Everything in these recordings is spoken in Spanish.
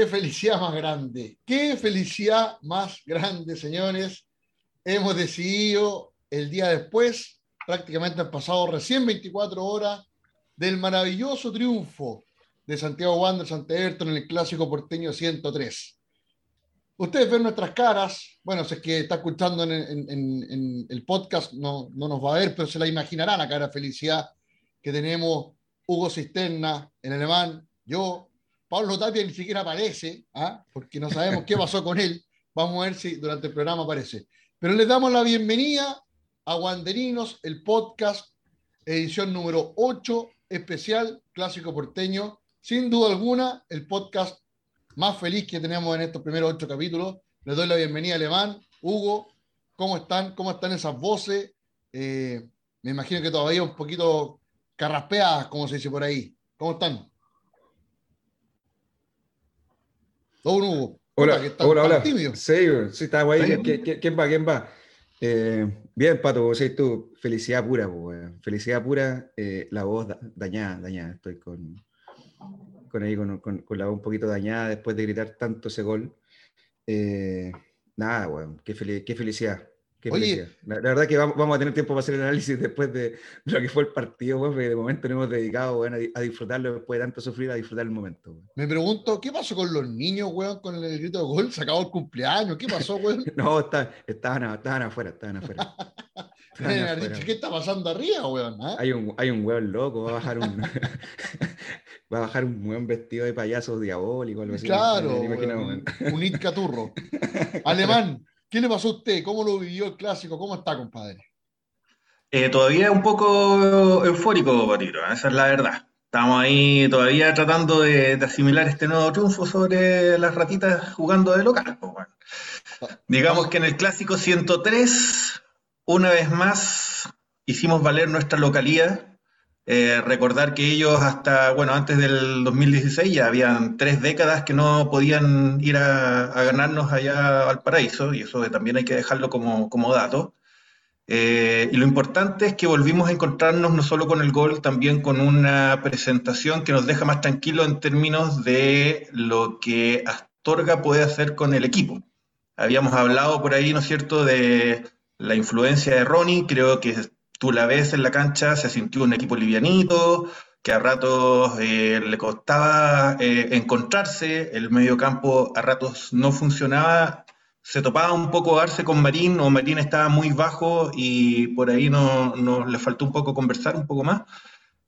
Qué felicidad más grande, qué felicidad más grande, señores. Hemos decidido el día después, prácticamente han pasado recién 24 horas, del maravilloso triunfo de Santiago Wanderers ante Everton en el clásico porteño 103. Ustedes ven nuestras caras, bueno, si es que está escuchando en, el podcast, no, no, nos va a ver, pero se la imaginarán la cara de felicidad que tenemos Hugo Cisterna en alemán, yo, Pablo Tapia ni siquiera aparece, ¿ah? porque no sabemos qué pasó con él. Vamos a ver si durante el programa aparece. Pero les damos la bienvenida a Wanderinos, el podcast, edición número 8, especial, clásico porteño. Sin duda alguna, el podcast más feliz que tenemos en estos primeros ocho capítulos. Les doy la bienvenida, Alemán, Hugo. ¿Cómo están? ¿Cómo están esas voces? Eh, me imagino que todavía un poquito carraspeadas, como se dice por ahí. ¿Cómo están? Hugo. Hola, hola, hola. Tímido. Sí, sí, está ahí. ¿Quién, va? ¿Quién va? Eh, bien, Pato, vos tú, felicidad pura, felicidad pura, eh, la voz dañada, dañada, estoy con, con ahí, con, con, la voz un poquito dañada después de gritar tanto ese gol. Eh, nada, weón, qué, qué felicidad, Oye, la, verdad que vamos, a tener tiempo para hacer el análisis después de lo que fue el partido, porque de momento nos hemos dedicado a, disfrutarlo después de tanto sufrir, a disfrutar el momento. Me pregunto, ¿qué pasó con los niños, weón, con el grito de gol? ¿Se acabó el cumpleaños? ¿Qué pasó, weón? no, estaban, estaban, afuera, estaban afuera. ¿Qué está pasando arriba, weón? ¿Ah? Hay, un, hay un weón loco, va a bajar un, va a bajar un weón vestido de payaso diabólico, algo así. Claro, un, un Caturro. Alemán. ¿Qué le pasó a usted? ¿Cómo lo vivió el clásico? ¿Cómo está, compadre? Eh, todavía un poco eufórico, Patito, esa es la verdad. Estamos ahí todavía tratando de, asimilar este nuevo triunfo sobre las ratitas jugando de local. Pues, Digamos que en el clásico 103, una vez más, hicimos valer nuestra localidad eh, recordar que ellos hasta, bueno, antes del 2016 ya habían tres décadas que no podían ir a, ganarnos allá al paraíso, y eso también hay que dejarlo como, como dato. Eh, y lo importante es que volvimos a encontrarnos no solo con el gol, también con una presentación que nos deja más tranquilos en términos de lo que Astorga puede hacer con el equipo. Habíamos hablado por ahí, ¿no es cierto?, de la influencia de Ronnie, creo que tú la ves en la cancha, se sintió un equipo livianito, que a ratos eh, le costaba eh, encontrarse, el medio campo a ratos no funcionaba, se topaba un poco Arce con Marín, o Marín estaba muy bajo y por ahí no, le faltó un poco conversar un poco más,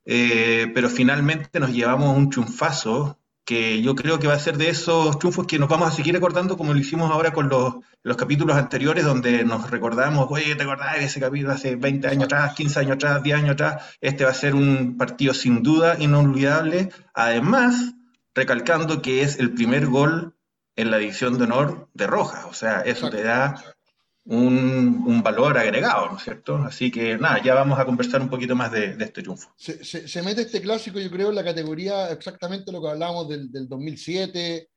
eh, pero finalmente nos llevamos un chunfazo que yo creo que va a ser de esos triunfos que nos vamos a seguir recordando como lo hicimos ahora con los, los capítulos anteriores donde nos recordamos, oye, ¿te acordás de ese capítulo hace 20 años atrás, 15 años atrás, 10 años atrás? Este va a ser un partido sin duda inolvidable. Además, recalcando que es el primer gol en la división de honor de Rojas, o sea, eso te da un, valor agregado, ¿no es cierto? Así que nada, ya vamos a conversar un poquito más de, este triunfo. Se, mete este clásico, yo creo, en la categoría exactamente lo que hablábamos del, 2007,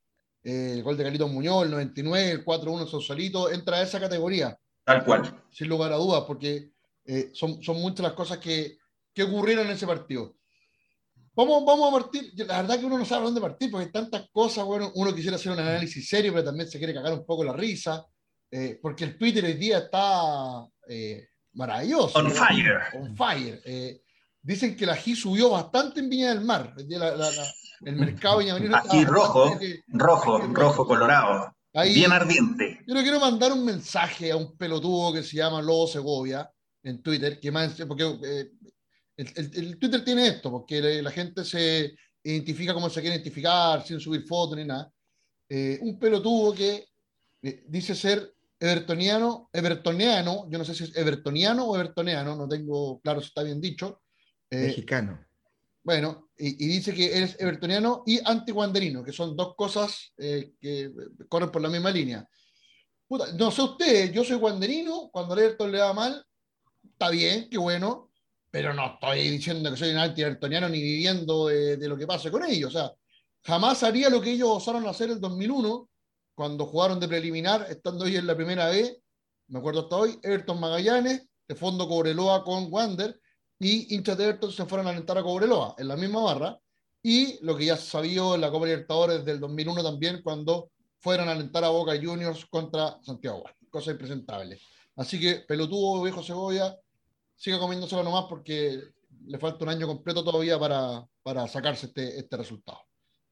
eh, el gol de Carlitos Muñoz, el 99, el 4-1 Sausalito, entra a esa categoría. Tal cual. Sin lugar a dudas, porque eh, son, son muchas las cosas que, que ocurrieron en ese partido. Vamos, vamos a partir, la verdad que uno no sabe dónde partir, porque hay tantas cosas, bueno, uno quisiera hacer un análisis serio, pero también se quiere cagar un poco la risa. Eh, porque el Twitter hoy día está eh, maravilloso. On fire. On fire. Eh, dicen que la G subió bastante en Viña del Mar. el mercado Viña Aquí rojo, rojo, rojo, colorado. bien ardiente. Yo le quiero mandar un mensaje a un pelotudo que se llama Lobo Segovia en Twitter, que más, porque el, Twitter tiene esto, porque la, gente se identifica como se quiere identificar, sin subir fotos ni nada. un pelotudo que dice ser evertoniano, evertoniano, yo no sé si es evertoniano o evertoniano, no tengo claro si está bien dicho. Eh, Mexicano. Bueno, y, dice que eres evertoniano y antiguanderino, que son dos cosas eh, que corren por la misma línea. no sé usted, yo soy guanderino, cuando el Everton le va mal, está bien, qué bueno, pero no estoy diciendo que soy un anti-evertoniano ni viviendo de, de, lo que pase con ellos. O sea, jamás haría lo que ellos osaron hacer en el 2001, cuando jugaron de preliminar, estando hoy en la primera B, me acuerdo hasta hoy, Everton Magallanes, de fondo Cobreloa con Wander, y hinchas de Everton se fueron a alentar a Cobreloa, en la misma barra, y lo que ya se sabía en la Copa Libertadores del 2001 también, cuando fueron a alentar a Boca Juniors contra Santiago Cosa impresentable. Así que, pelotudo, viejo cebolla, siga comiéndoselo nomás porque le falta un año completo todavía para, para sacarse este, este resultado.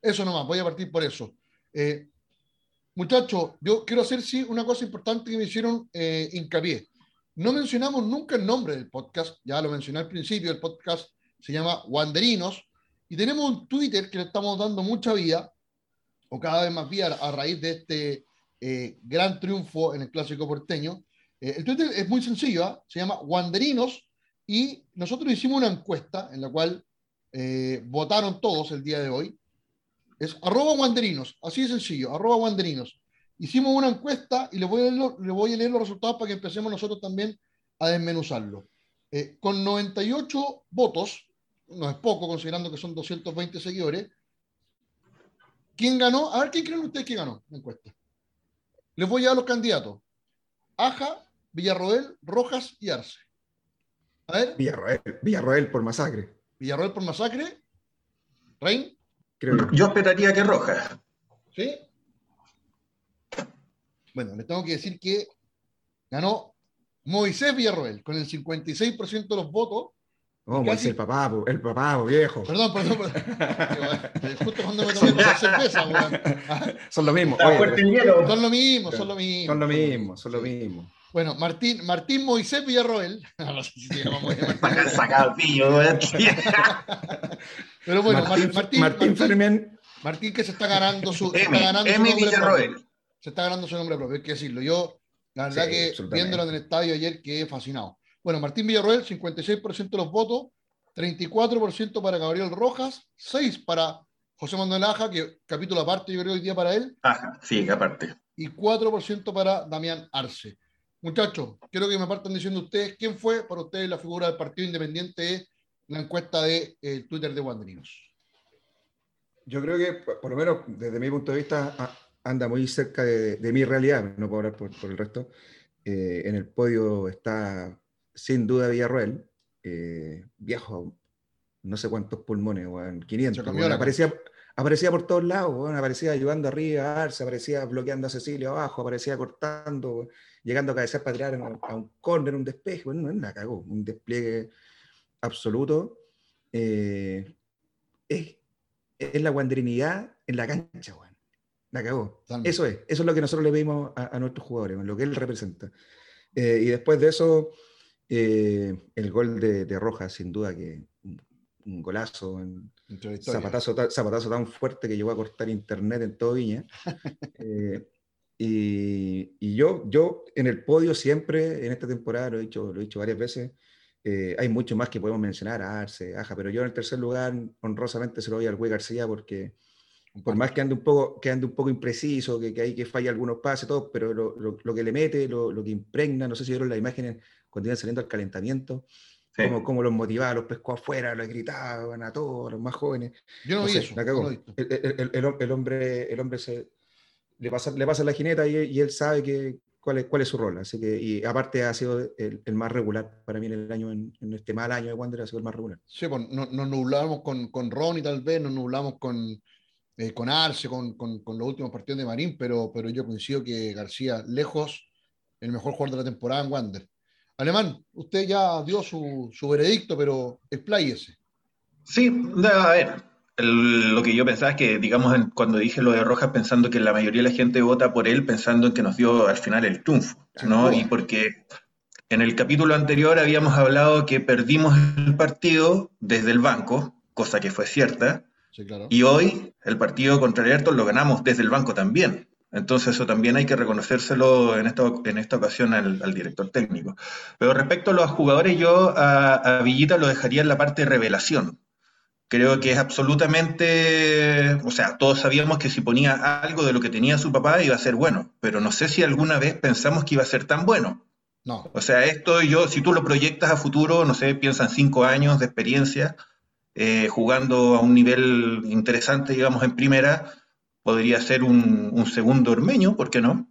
Eso nomás, voy a partir por eso. Eh, muchachos, yo quiero hacer sí una cosa importante que me hicieron eh, hincapié. No mencionamos nunca el nombre del podcast, ya lo mencioné al principio, el podcast se llama Wanderinos, y tenemos un Twitter que le estamos dando mucha vida, o cada vez más vida a raíz de este eh, gran triunfo en el clásico porteño. Eh, el Twitter es muy sencillo, ¿ah? se llama Wanderinos, y nosotros hicimos una encuesta en la cual votaron todos el día de hoy es arroba guanderinos, así de sencillo, arroba guanderinos. Hicimos una encuesta y le voy, a leer, le voy a leer los resultados para que empecemos nosotros también a desmenuzarlo. Eh, con 98 votos, no es poco considerando que son 220 seguidores, ¿quién ganó? A ver, ¿quién creen ustedes que ganó la encuesta? Les voy a dar los candidatos. Aja, Villarroel, Rojas y Arce. A ver. Villarroel, Villarroel por masacre. Villarroel por masacre. Rein. Yo esperaría que roja. ¿Sí? Bueno, le tengo que decir que ganó Moisés Villarroel con el 56% de los votos. Oh, Moisés, el papá, el papá, viejo. Perdón, perdón, perdón. Justo cuando me tomé la cerveza, Son lo mismo. son lo mismo, son lo mismo. Son lo mismo, son lo mismo. Bueno, Martín, Martín Moisés Villarroel. No sé si se llama Moisés. sacado pillo, Pero bueno, Martín, Martín, Martín, Martín, que se está ganando su, se está ganando su nombre propio. Se está ganando su nombre propio, hay que decirlo. Yo, la verdad que viéndolo en el estadio ayer quedé fascinado. Bueno, Martín Villarroel, 56% de los votos, 34% para Gabriel Rojas, 6 para José Manuel Aja, que capítulo aparte yo creo hoy día para él. Aja, sí, aparte. Y 4% para Damián Arce. Muchachos, quiero que me partan diciendo ustedes quién fue para ustedes la figura del Partido Independiente de la encuesta de eh, Twitter de Wanderinos. Yo creo que, por lo menos desde mi punto de vista, anda muy cerca de, mi realidad, no puedo hablar por, el resto. Eh, en el podio está sin duda Villarroel, eh, viejo, no sé cuántos pulmones, 500. aparecía, aparecía por todos lados, aparecía ayudando arriba, se aparecía bloqueando a Cecilia abajo, aparecía cortando, llegando a cabecear para tirar a, un córner, un despeje, bueno, la cagó, un despliegue absoluto. Eh, es, es, la guandrinidad en la cancha, weón. La cagó. Eso es, eso es lo que nosotros le pedimos a, nuestros jugadores, lo que él representa. Eh, y después de eso, eh, el gol de, de Rojas, sin duda que un, golazo, un zapatazo, zapatazo, tan fuerte que llegó a cortar internet en todo Viña. Y, y, yo, yo en el podio siempre, en esta temporada, lo he dicho, lo he dicho varias veces, eh, hay mucho más que podemos mencionar, Arce, Aja, pero yo en el tercer lugar, honrosamente se lo doy al Güey García porque por más que ande un poco, que ande un poco impreciso, que, que hay que falla algunos pases, todo, pero lo, lo, que le mete, lo, lo, que impregna, no sé si vieron las imágenes cuando iban saliendo al calentamiento, como, como, los motivaba, los pescó afuera, los gritaban a todos, los más jóvenes. Yo no, vi eso. el, el, el, hombre, el hombre se, le pasa, le pasa la jineta y, y él sabe que, cuál es, cuál es su rol. Así que, y aparte ha sido el, el más regular para mí en el año, en, este mal año de Wander, ha sido el más regular. Sí, pues nos no nublamos con, con Ronnie tal vez, nos nublamos con, eh, con Arce, con, con, con, los últimos partidos de Marín, pero, pero yo coincido que García, lejos, el mejor jugador de la temporada en Wander. Alemán, usted ya dio su, su veredicto, pero expláyese. Sí, a ver, lo que yo pensaba es que, digamos, cuando dije lo de Rojas, pensando que la mayoría de la gente vota por él, pensando en que nos dio al final el triunfo, ¿no? Y porque en el capítulo anterior habíamos hablado que perdimos el partido desde el banco, cosa que fue cierta, y hoy el partido contra el Ayrton lo ganamos desde el banco también. Entonces eso también hay que reconocérselo en esta, en esta ocasión al, director técnico. Pero respecto a los jugadores, yo a, a Villita lo dejaría en la parte de revelación, Creo que es absolutamente, o sea, todos sabíamos que si ponía algo de lo que tenía su papá iba a ser bueno, pero no sé si alguna vez pensamos que iba a ser tan bueno. No. O sea, esto yo, si tú lo proyectas a futuro, no sé, piensan cinco años de experiencia, eh, jugando a un nivel interesante, digamos, en primera, podría ser un, segundo ormeño, ¿por qué no?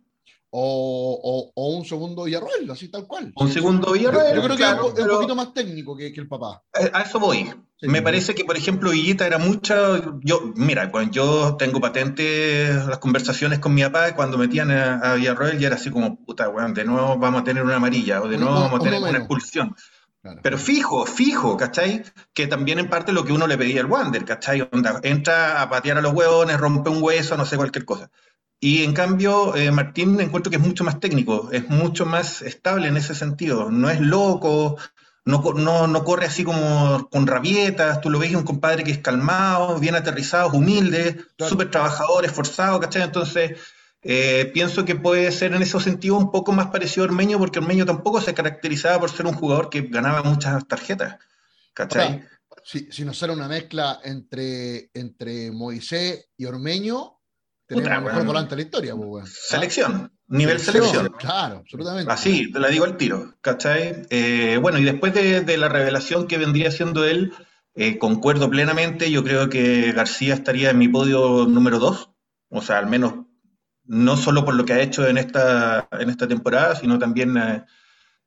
O, o, un segundo Villarroel, así tal cual. Un segundo Villarroel. Yo creo que es, un poquito más técnico que, que el papá. Eh, a eso voy. Me parece que, por ejemplo, Villita era mucha. Yo, mira, cuando yo tengo patente las conversaciones con mi papá, cuando metían a, Villarroel, ya era así como, puta, weón, de nuevo vamos a tener una amarilla, o de nuevo vamos a tener una expulsión. Pero fijo, fijo, ¿cachai? Que también en parte lo que uno le pedía al Wander, ¿cachai? entra a patear a los huevones, rompe un hueso, no sé, cualquier cosa. Y en cambio, eh, Martín encuentro que es mucho más técnico, es mucho más estable en ese sentido. No es loco, no, no, no corre así como con rabietas. Tú lo ves un compadre que es calmado, bien aterrizado, humilde, súper trabajador, esforzado, ¿cachai? Entonces, eh, pienso que puede ser en ese sentido un poco más parecido a Ormeño, porque Ormeño tampoco se caracterizaba por ser un jugador que ganaba muchas tarjetas. ¿Cachai? si, si nos sale una mezcla entre, entre Moisés y Ormeño, tenemos el mejor volante de la historia. Pues, selección, nivel selección, Claro, absolutamente. Así, te la digo al tiro, ¿cachai? Eh, bueno, y después de, la revelación que vendría siendo él, eh, concuerdo plenamente, yo creo que García estaría en mi podio número 2, o sea, al menos no solo por lo que ha hecho en esta, en esta temporada, sino también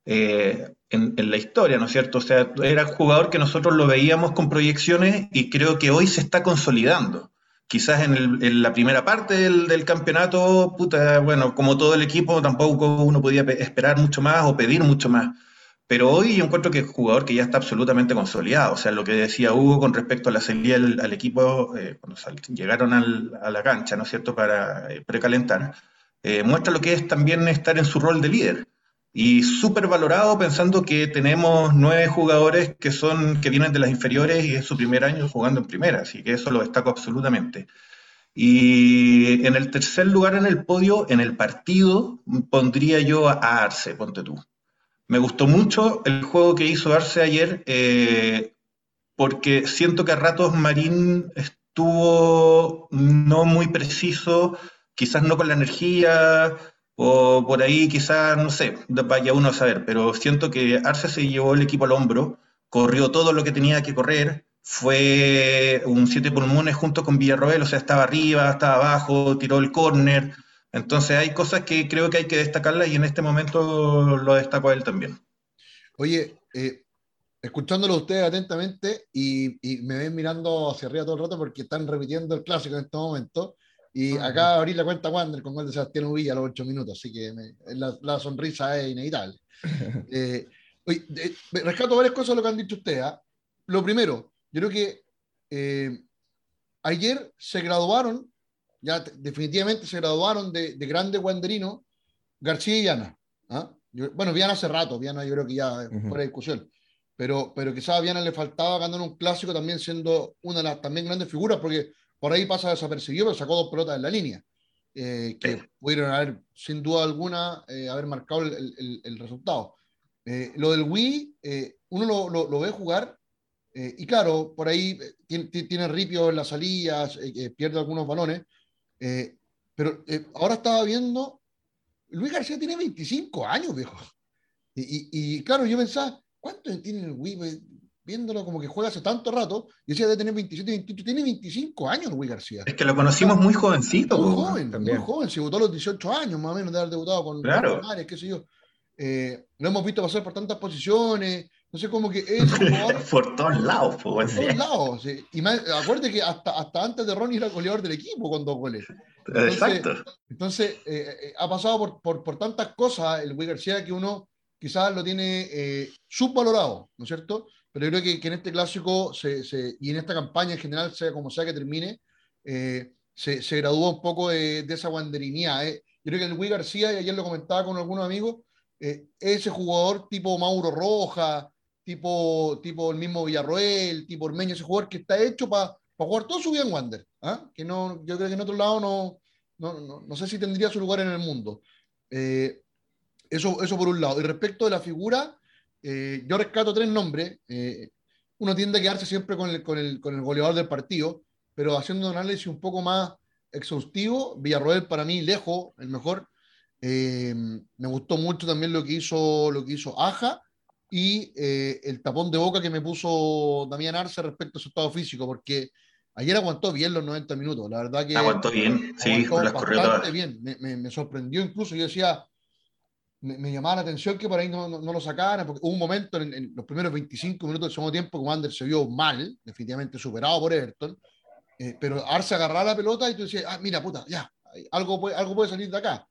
eh, en, en, la historia, ¿no es cierto? O sea, era un jugador que nosotros lo veíamos con proyecciones y creo que hoy se está consolidando quizás en, la primera parte del, campeonato, puta, bueno, como todo el equipo, tampoco uno podía esperar mucho más o pedir mucho más. Pero hoy yo encuentro que es un jugador que ya está absolutamente consolidado. O sea, lo que decía Hugo con respecto a la salida al, equipo, eh, cuando llegaron a la cancha, ¿no es cierto?, para eh, precalentar, eh, muestra lo que es también estar en su rol de líder y súper valorado pensando que tenemos nueve jugadores que son que vienen de las inferiores y es su primer año jugando en primera, así que eso lo destaco absolutamente. Y en el tercer lugar en el podio, en el partido, pondría yo a Arce, ponte tú. Me gustó mucho el juego que hizo Arce ayer, eh, porque siento que a ratos Marín estuvo no muy preciso, quizás no con la energía, o por ahí quizás, no sé, vaya uno a saber, pero siento que Arce se llevó el equipo al hombro, corrió todo lo que tenía que correr, fue un siete pulmones junto con Villarroel, o sea, estaba arriba, estaba abajo, tiró el córner. Entonces hay cosas que creo que hay que destacarlas y en este momento lo destaco a él también. Oye, eh, escuchándolo ustedes atentamente y, y, me ven mirando hacia arriba todo el rato porque están repitiendo el clásico en este momento. Y ah, acá abrí la cuenta Wander con gol de Sebastián Uvilla a los ocho minutos, así que la, sonrisa es inevitable. eh, rescato varias cosas de lo que han dicho ustedes. ¿ah? Lo primero, yo creo que eh, ayer se graduaron, ya definitivamente se graduaron de, de grandes wanderinos García y Viana. ¿ah? bueno, Viana hace rato, Viana yo creo que ya uh fuera de discusión. Pero, pero quizás a Viana le faltaba ganar un clásico también siendo una de las también grandes figuras, porque por ahí pasa desapercibido, pero sacó dos pelotas en la línea, eh, que pudieron haber, sin duda alguna, eh, haber marcado el, el, resultado. Eh, lo del Wii, uno lo, lo, lo, ve jugar, y claro, por ahí tiene, tiene ripio en las salidas, pierde algunos balones, pero ahora estaba viendo, Luis García tiene 25 años, viejo. Y, y, y claro, yo pensaba, ¿cuánto tiene el Wii? Viéndolo como que juega hace tanto rato, y decía de tener 27, 28, tiene 25 años Luis García. Es que lo conocimos muy jovencito. Muy joven, muy joven, se votó a los 18 años más o menos de haber debutado con claro. Mares, qué sé yo. Eh, lo hemos visto pasar por tantas posiciones, no sé cómo que es jugador... por todos lados, por todos lados, sí. Y más, acuérdate que hasta, hasta antes de Ronnie era goleador del equipo con dos goles. Entonces, Exacto. Entonces, eh, eh, ha pasado por, por, por, tantas cosas el Luis García que uno quizás lo tiene eh, subvalorado, ¿no es cierto? Pero yo creo que, que en este clásico se, se, y en esta campaña en general, sea como sea que termine, eh, se, se, gradúa un poco de, de esa guanderinía. Eh. Yo creo que el Luis García, y ayer lo comentaba con algunos amigos, eh, ese jugador tipo Mauro Roja, tipo, tipo el mismo Villarroel, tipo Ormeño, ese jugador que está hecho para jugar todo su vida en Wander. ¿ah? Que no, yo creo que en otro lado no, no, no, no sé si tendría su lugar en el mundo. Eh, eso, eso por un lado. Y respecto de la figura, eh, yo rescato tres nombres. Eh, uno tiende a quedarse siempre con el, con, el, con el, goleador del partido, pero haciendo un análisis un poco más exhaustivo, Villarroel para mí lejos, el mejor. Eh, me gustó mucho también lo que hizo, lo que hizo Aja y el tapón de boca que me puso Damián Arce respecto a su estado físico, porque Ayer aguantó bien los 90 minutos, la verdad que... Aguantó bien, sí, bastante bien. Me, me, sorprendió incluso, yo decía, me, llamaba la atención que por ahí no, no, lo sacaran, porque hubo un momento en, los primeros 25 minutos del segundo tiempo que Wander se vio mal, definitivamente superado por Everton, eh, pero Arce agarraba la pelota y tú decías, ah, mira, puta, ya, algo puede, algo puede salir de acá.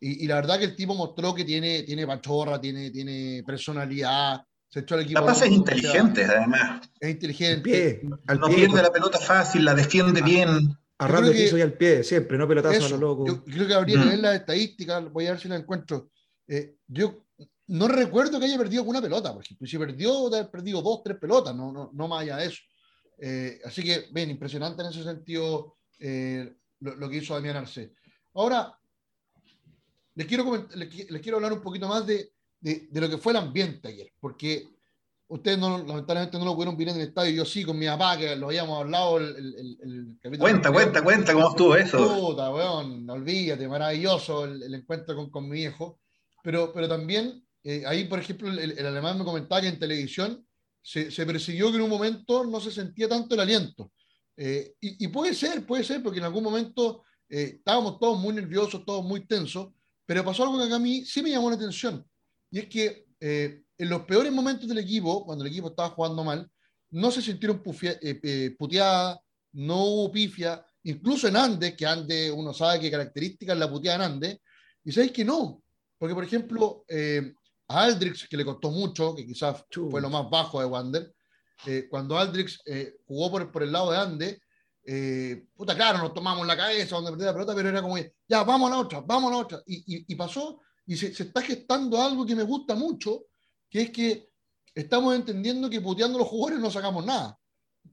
Y, la verdad que el tipo mostró que tiene, tiene pachorra, tiene, tiene personalidad, se echó al equipo. La pasa es inteligente, además. Es inteligente. no pierde la pelota fácil, la defiende ah, bien. Agarrando el piso y al pie, siempre, no pelotazo a lo loco. Yo creo que habría que mm. ver las estadísticas, voy a ver si la encuentro. Eh, yo no recuerdo que haya perdido alguna pelota, por ejemplo. Si perdió, debe haber perdido dos, tres pelotas, no, no, no más allá de eso. Eh, así que, bien, impresionante en ese sentido eh, lo, que hizo Damián Arce. Ahora, les quiero, les, quiero hablar un poquito más de, de, lo que fue el ambiente ayer, porque ustedes no, lamentablemente no lo pudieron ver en el estadio, yo sí con mi papá, que lo habíamos hablado el, el, capítulo. Cuenta, cuenta, cuenta cómo estuvo eso. Puta, weón, olvídate, maravilloso el, encuentro con, con, mi viejo. Pero, pero también, eh, ahí, por ejemplo, el, alemán me comentaba que en televisión se, se, persiguió que en un momento no se sentía tanto el aliento. Eh, y, y, puede ser, puede ser, porque en algún momento eh, estábamos todos muy nerviosos, todos muy tensos, pero pasó algo que a mí sí me llamó la atención, y es que eh, en los peores momentos del equipo, cuando el equipo estaba jugando mal, no se sintieron eh, eh, puteadas, no hubo pifia, incluso en Andes, que Andes uno sabe qué características la puteada en Andes, y sabéis que no, porque por ejemplo, a Aldrix, que le costó mucho, que quizás fue lo más bajo de Wander, cuando Aldrix jugó por, por el lado de Andes, eh, puta, claro, nos tomamos la cabeza donde perdía la pelota, pero era como, ya, vamos a la otra, vamos a la otra. Y, y, pasó, y se, se, está gestando algo que me gusta mucho, que es que estamos entendiendo que puteando los jugadores no sacamos nada.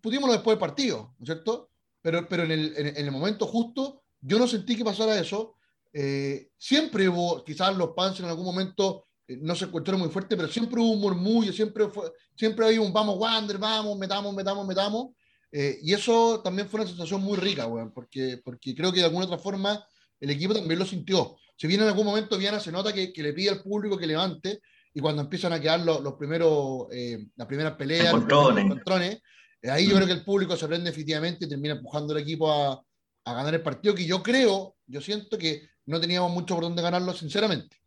Puteémoslo después del partido, ¿no es cierto? Pero, pero en, el, en, el momento justo, yo no sentí que pasara eso. Eh, siempre hubo, quizás los Panzers en algún momento eh, no se encontraron muy fuerte, pero siempre hubo un murmullo, siempre, fue, siempre había un vamos, Wander, vamos, metamos, metamos, metamos. Eh, y eso también fue una sensación muy rica, weón, porque, porque creo que de alguna otra forma el equipo también lo sintió. Si bien en algún momento Viana se nota que, que le pide al público que levante, y cuando empiezan a quedar los, los primeros, eh, las primeras peleas, los contrones, eh, ahí yo creo que el público se prende definitivamente y termina empujando al equipo a, a, ganar el partido, que yo creo, yo siento que no teníamos mucho por dónde ganarlo, sinceramente.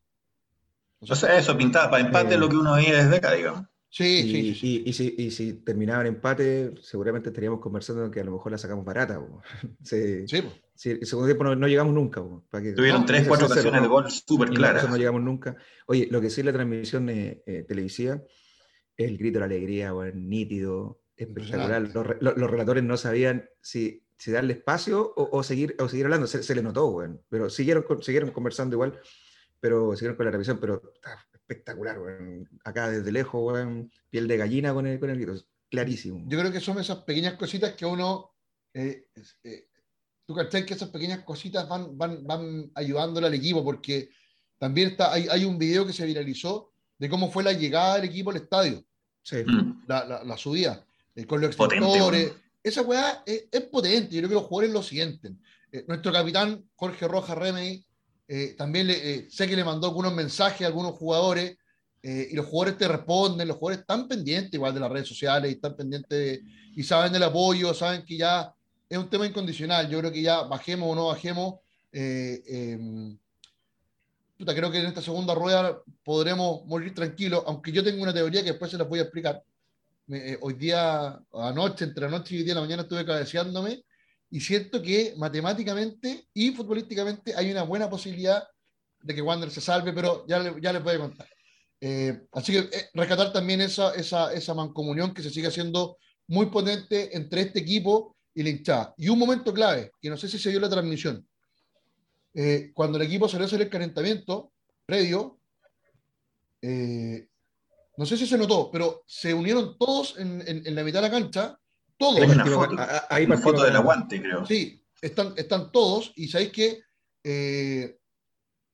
O sea, eso pintaba para empate lo que uno veía desde acá, digamos. Sí, y, sí, Y, si, y si terminaba en empate, seguramente estaríamos conversando que a lo mejor la sacamos barata. sí, sí, sí, el segundo tiempo no, llegamos nunca. Tuvieron tres, cuatro ocasiones de gol súper claras. No llegamos nunca. Oye, lo que sí la transmisión eh, televisiva, el grito de la alegría, bueno, nítido, espectacular. Los, los, relatores no sabían si, si darle espacio o, seguir, o seguir hablando. Se, se le notó, bueno, pero siguieron, siguieron conversando igual, pero siguieron con la revisión, pero espectacular, Acá desde lejos, piel de gallina con el, con el grito, clarísimo. Yo creo que son esas pequeñas cositas que uno. Eh, eh, tú cachai que esas pequeñas cositas van, van, van ayudándole al equipo, porque también está, hay, hay un video que se viralizó de cómo fue la llegada del equipo al estadio. Mm. La, la, subida, eh, con los extintores. Esa weá es, potente, yo creo que los jugadores lo sienten. nuestro capitán Jorge Rojas Remedy eh, también eh, sé que le mandó algunos mensajes a algunos jugadores eh, y los jugadores te responden, los jugadores están pendientes igual de las redes sociales y están pendientes y saben del apoyo, saben que ya es un tema incondicional. Yo creo que ya bajemos o no bajemos. Em, creo que en esta segunda rueda podremos morir tranquilos, aunque yo tengo una teoría que después se las voy a explicar. Hoy día, anoche, entre anoche y hoy día de la mañana estuve cabeceándome y siento que matemáticamente y futbolísticamente hay una buena posibilidad de que Wander se salve, pero ya, le, ya les voy a contar. Eh, así que eh, rescatar también esa, esa, esa mancomunión que se sigue haciendo muy potente entre este equipo y la hinchada. Y un momento clave, que no sé si se dio la transmisión. Eh, cuando el equipo salió a hacer el calentamiento previo, no sé si se notó, pero se unieron todos en, en, en la mitad de la cancha todos. Hay una foto, hay una foto del aguante, creo. Sí, están, están todos y sabéis que eh,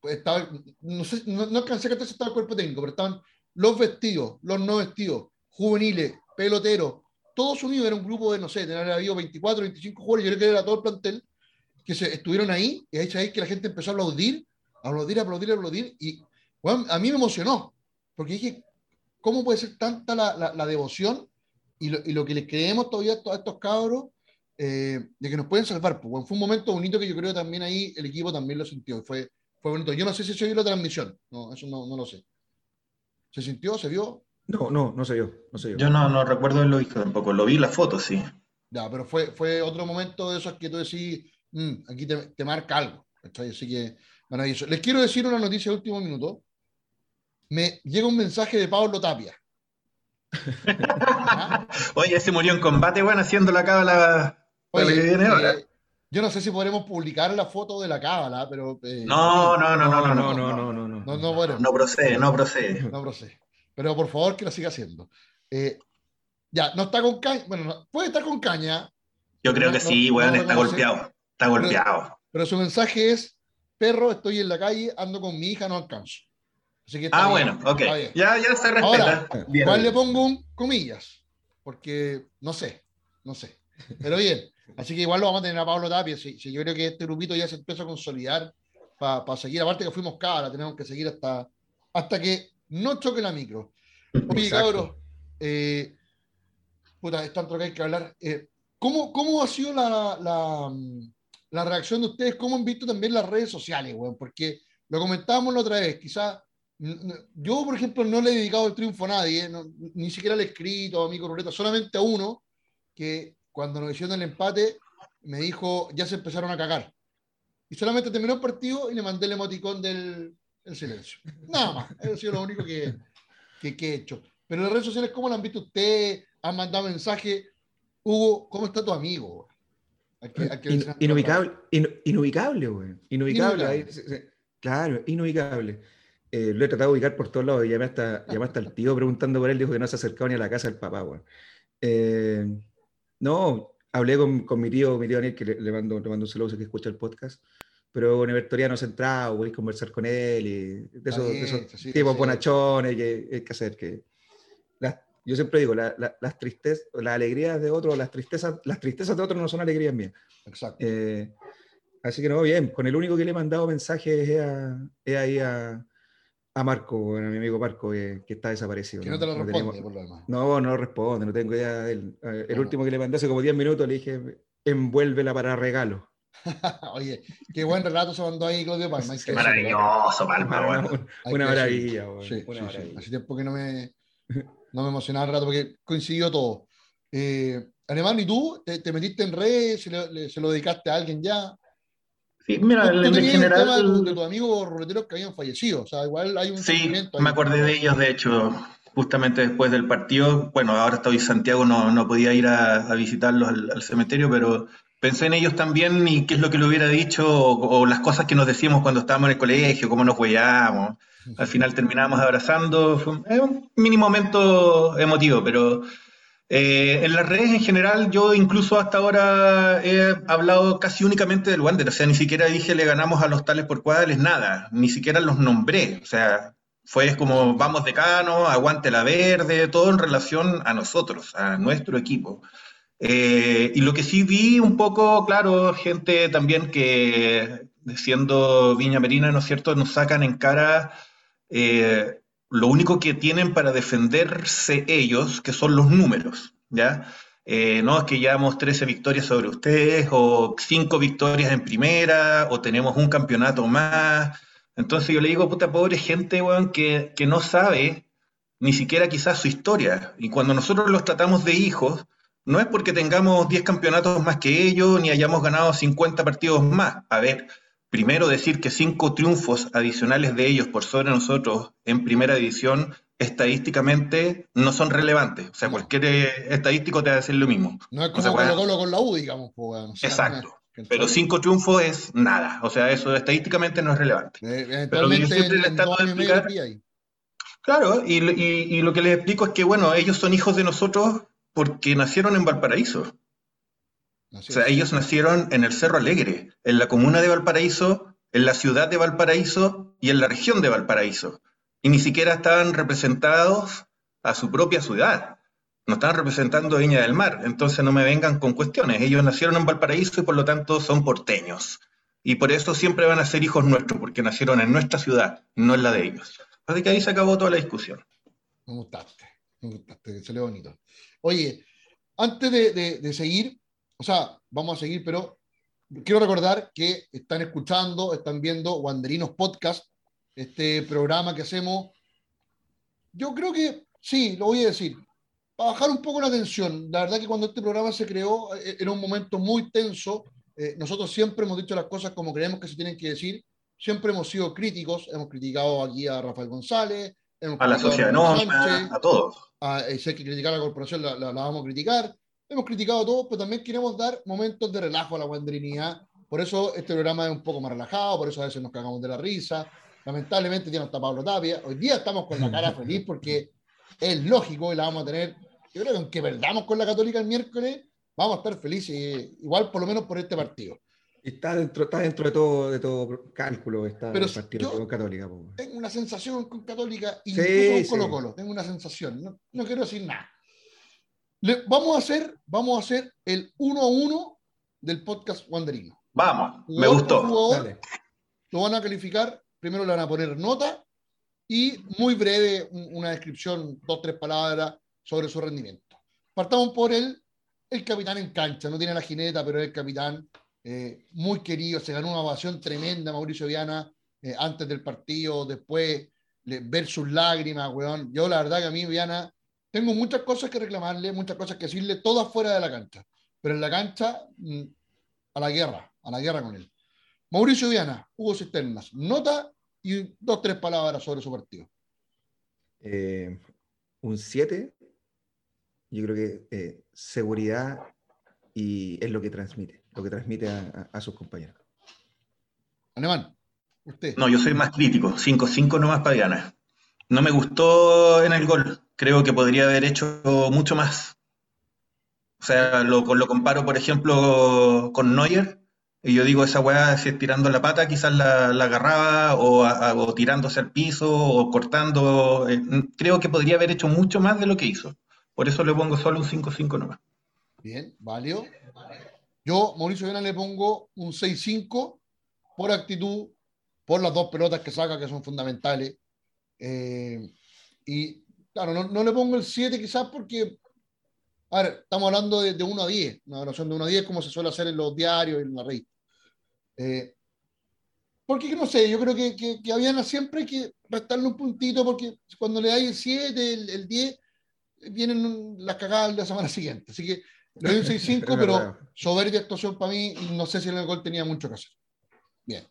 pues estaba, no, sé, no, no alcancé a estaba el cuerpo técnico, pero estaban los vestidos, los no vestidos, juveniles, peloteros, todos unidos, era un grupo de, no sé, tener habido 24, 25 jugadores, yo creo que era todo el plantel, que se, estuvieron ahí, y ahí sabéis que la gente empezó a aplaudir, a aplaudir, aplaudir, aplaudir, y bueno, a mí me emocionó, porque dije, ¿cómo puede ser tanta la, la, la devoción y lo, y lo que les creemos todavía a estos cabros, eh, de que nos pueden salvar. Pues, fue un momento bonito que yo creo también ahí el equipo también lo sintió. Fue, fue bonito. Yo no sé si se vio la transmisión, no, eso no, no lo sé. ¿Se sintió? ¿Se vio? No, no, no se vio. No se Yo no, no recuerdo lo visto tampoco. Lo vi en la foto, sí. Ya, pero fue, fue otro momento de esos que tú decís, mm, aquí te, te, marca algo. Así que, maravilloso. Les quiero decir una noticia de último minuto. Me llega un mensaje de Pablo Tapia. Oye, ese murió en combate, bueno, haciendo la cábala eh, yo no sé si podremos publicar la foto de la cábala, pero. Eh, no, no, no, no, no, no, no, no, no, no, no, no, procede, no procede. No procede. Pero por favor que lo siga haciendo. Eh, ya, no está con caña. Bueno, puede estar con caña. Yo creo que sí, weón, está golpeado. Está golpeado. Pero, su mensaje es: perro, estoy en la calle, ando con mi hija, no alcanzo. Así que ah, bueno, ok. Ya, ya se respeta. Ahora, igual le pongo un comillas, porque no sé, no sé. Pero bien, así que igual lo vamos a tener a Pablo Tapia. Sí, yo creo que este grupito ya se empezó a consolidar para seguir. Aparte que fuimos cara, tenemos que seguir hasta, hasta que no choque la micro. Oye, cabros, eh, puta, es tanto que hay que hablar. Eh, ¿cómo, ¿Cómo ha sido la, la, la, reacción de ustedes? ¿Cómo han visto también las redes sociales, weón? Porque lo comentábamos la otra vez, quizás yo, por ejemplo, no le he dedicado el triunfo a nadie, ni siquiera le he escrito a mi corruleta, solamente a uno que cuando nos hicieron el empate me dijo, ya se empezaron a cagar. Y solamente terminó el partido y le mandé el emoticón del, silencio. Nada más, eso ha sido lo único que, que, he hecho. Pero en las redes sociales, ¿cómo lo han visto ustedes? ¿Han mandado mensaje? Hugo, ¿cómo está tu amigo? inubicable, inubicable, güey. Inubicable. claro, inubicable. Eh, lo he tratado de ubicar por todos lados. Llamé hasta, llamé hasta el tío preguntando por él, dijo que no se ha acercado ni a la casa del papá, güey. Eh, no, hablé con, con, mi tío, mi tío Daniel, que le, mando, le mando un saludo que escucha el podcast, pero un evertoriano centrado, voy a conversar con él y de esos, de esos tipos bonachones que hay que hacer. Que, yo siempre digo, las tristezas, las alegrías de otros, las tristezas, las tristezas de otros no son alegrías mías. Exacto. Eh, así que no, bien, con el único que le he mandado mensajes es, es ahí a, a Marco, a mi amigo Marco, que, está desaparecido. Que no, te lo responde, por lo demás. No, no responde, no tengo idea de él. El último que le mandé hace como 10 minutos le dije, envuélvela para regalo. Oye, qué buen relato se mandó ahí Claudio Palma. maravilloso, Palma, bueno. Una, maravilla, sí, una maravilla. Hace tiempo que no me, no me emocionaba el rato porque coincidió todo. Eh, Alemán, ¿y tú te, metiste en redes? ¿Se, ¿Se lo dedicaste a alguien ya? Mira, en general. de, tu amigo ruleteros que habían fallecido, o sea, igual hay un. Sí, me acordé de ellos, de hecho, justamente después del partido. Bueno, ahora estoy en Santiago, no, no podía ir a, visitarlos al, cementerio, pero pensé en ellos también y qué es lo que le hubiera dicho, o, las cosas que nos decíamos cuando estábamos en el colegio, cómo nos huellábamos. Al final terminábamos abrazando. Fue un mini momento emotivo, pero eh, en las redes en general, yo incluso hasta ahora he hablado casi únicamente del Wander, o sea, ni siquiera dije le ganamos a los tales por cuadres, nada, ni siquiera los nombré, o sea, fue como vamos de cano, aguante la verde, todo en relación a nosotros, a nuestro equipo. Eh, y lo que sí vi un poco, claro, gente también que siendo Viña Merina, ¿no es cierto?, nos sacan en cara eh, lo único que tienen para defenderse ellos, que son los números, ¿ya? Eh, no es que llevamos 13 victorias sobre ustedes, o 5 victorias en primera, o tenemos un campeonato más. Entonces yo le digo, puta, pobre gente, weón, que, que no sabe ni siquiera quizás su historia. Y cuando nosotros los tratamos de hijos, no es porque tengamos 10 campeonatos más que ellos, ni hayamos ganado 50 partidos más. A ver, primero decir que cinco triunfos adicionales de ellos por sobre nosotros en primera división estadísticamente no son relevantes. O sea, cualquier estadístico te va a decir lo mismo. No es como Colo con la U, digamos. exacto. pero cinco triunfos es nada. O sea, eso estadísticamente no es relevante. Eh, pero yo siempre les trato de explicar. Claro, y, y lo que les explico es que, bueno, ellos son hijos de nosotros porque nacieron en Valparaíso. O sea, ellos nacieron en el Cerro Alegre, en la comuna de Valparaíso, en la ciudad de Valparaíso y en la región de Valparaíso. Y ni siquiera estaban representados a su propia ciudad. No estaban representando Viña del Mar. Entonces no me vengan con cuestiones. Ellos nacieron en Valparaíso y por lo tanto son porteños. Y por eso siempre van a ser hijos nuestros, porque nacieron en nuestra ciudad, no en la de ellos. Así que ahí se acabó toda la discusión. Me gustaste, me gustaste, se le bonito. Oye, antes de seguir, o sea, vamos a seguir, pero quiero recordar que están escuchando, están viendo Wanderinos Podcast, este programa que hacemos. Yo creo que, sí, lo voy a decir, para bajar un poco la tensión. La verdad que cuando este programa se creó eh, era un momento muy tenso. Eh, nosotros siempre hemos dicho las cosas como creemos que se tienen que decir. Siempre hemos sido críticos, hemos criticado aquí a Rafael González, a la sociedad no, a, todos. A, eh, si hay que criticar a la corporación, la, la, vamos a criticar. Hemos criticado a todos, pero también queremos dar momentos de relajo a la guandrinidad. Por eso este programa es un poco más relajado, por eso a veces nos cagamos de la risa. Lamentablemente ya no está Pablo Tapia. Hoy día estamos con la cara feliz porque es lógico y la vamos a tener. Yo creo que aunque perdamos con la Católica el miércoles, vamos a estar felices, igual por lo menos por este partido. Está dentro, está dentro de todo, de todo cálculo está Pero el partido con Católica. Tengo una sensación con Católica y sí, con Colo Colo. Tengo una sensación. No, no quiero decir nada. Le, vamos, a hacer, vamos a hacer el 1 a 1 del podcast Wanderino. Vamos, me gustó. lo van a calificar, primero le van a poner nota y muy breve una descripción, dos, tres palabras sobre su rendimiento. Partamos por él, el capitán en cancha, no tiene la jineta, pero es el capitán eh, muy querido, se ganó una ovación tremenda Mauricio Viana eh, antes del partido, después ver sus lágrimas, weón. Yo la verdad que a mí Viana tengo muchas cosas que reclamarle, muchas cosas que decirle, todas fuera de la cancha, pero en la cancha mm, a la guerra, a la guerra con él. Mauricio Viana, Hugo Cisternas, nota y dos, tres palabras sobre su partido. Eh, un 7, yo creo que seguridad y es lo que transmite lo que transmite a, sus compañeros. Alemán, usted. No, yo soy más crítico, 5-5 nomás para Diana. No me gustó en el gol, creo que podría haber hecho mucho más. O sea, lo, comparo, por ejemplo, con Neuer, y yo digo, esa weá, si es tirando la pata, quizás la, agarraba, o, tirándose al piso, o cortando. Eh, creo que podría haber hecho mucho más de lo que hizo. Por eso le pongo solo un 5-5 nomás. Bien, ¿valió? Yo, Mauricio Viana, le pongo un 6-5 por actitud, por las dos pelotas que saca, que son fundamentales. Eh, y claro, no, le pongo el 7 quizás porque, a ver, estamos hablando de, 1 a 10, una relación de 1 a 10 como se suele hacer en los diarios y en la red. Eh, porque no sé, yo creo que, que, a Viana siempre hay que restarle un puntito porque cuando le da el 7, el, el 10, vienen las cagadas la semana siguiente. Así que le doy un 6-5, pero soberbia actuación para mí y no sé si en el gol tenía mucho que hacer. Bien.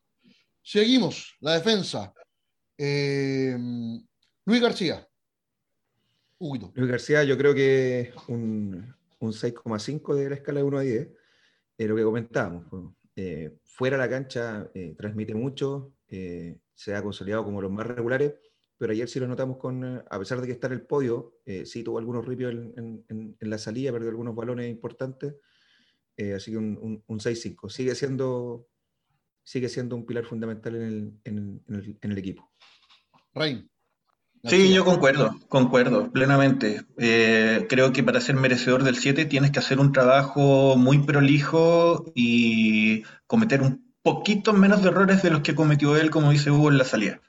Seguimos. La defensa. Eh, Luis García. Luis García, yo creo que un, un 6,5 de la escala de 1 a 10. Es lo que comentábamos. Eh, fuera de la cancha eh, transmite mucho, se ha consolidado como los más regulares pero ayer sí lo notamos con, eh, a pesar de que está en el podio, eh, sí tuvo algunos ripios en, la salida, perdió algunos balones importantes, eh, así que un, 6-5. Sigue siendo, sigue siendo un pilar fundamental en el, equipo. Rain. Sí, yo concuerdo, concuerdo plenamente. creo que para ser merecedor del 7 tienes que hacer un trabajo muy prolijo y cometer un poquito menos de errores de los que cometió él, como dice Hugo, en la salida.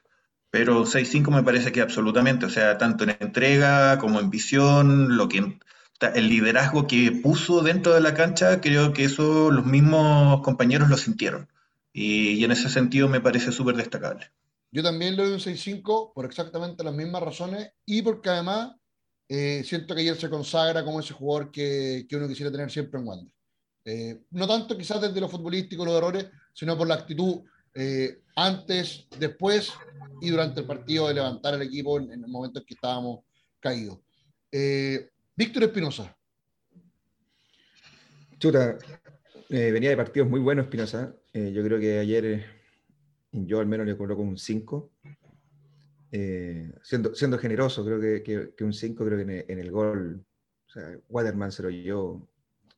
Pero 6-5 me parece que absolutamente, o sea, tanto en entrega como en visión, lo que el liderazgo que puso dentro de la cancha, creo que eso los mismos compañeros lo sintieron. Y, en ese sentido me parece súper destacable. Yo también le doy un 6-5 por exactamente las mismas razones y porque además eh, siento que ayer se consagra como ese jugador que, uno quisiera tener siempre en Wander. Eh, no tanto quizás desde lo futbolístico, los errores, sino por la actitud eh, antes, después y durante el partido de levantar el equipo en, el momento en que estábamos caídos. Víctor Espinosa. Chuta, venía de partidos muy buenos Espinosa. Yo creo que ayer yo al menos le coloco un 5. siendo, siendo generoso, creo que, que, un 5, creo que en el, gol, o sea, Waterman se lo llevó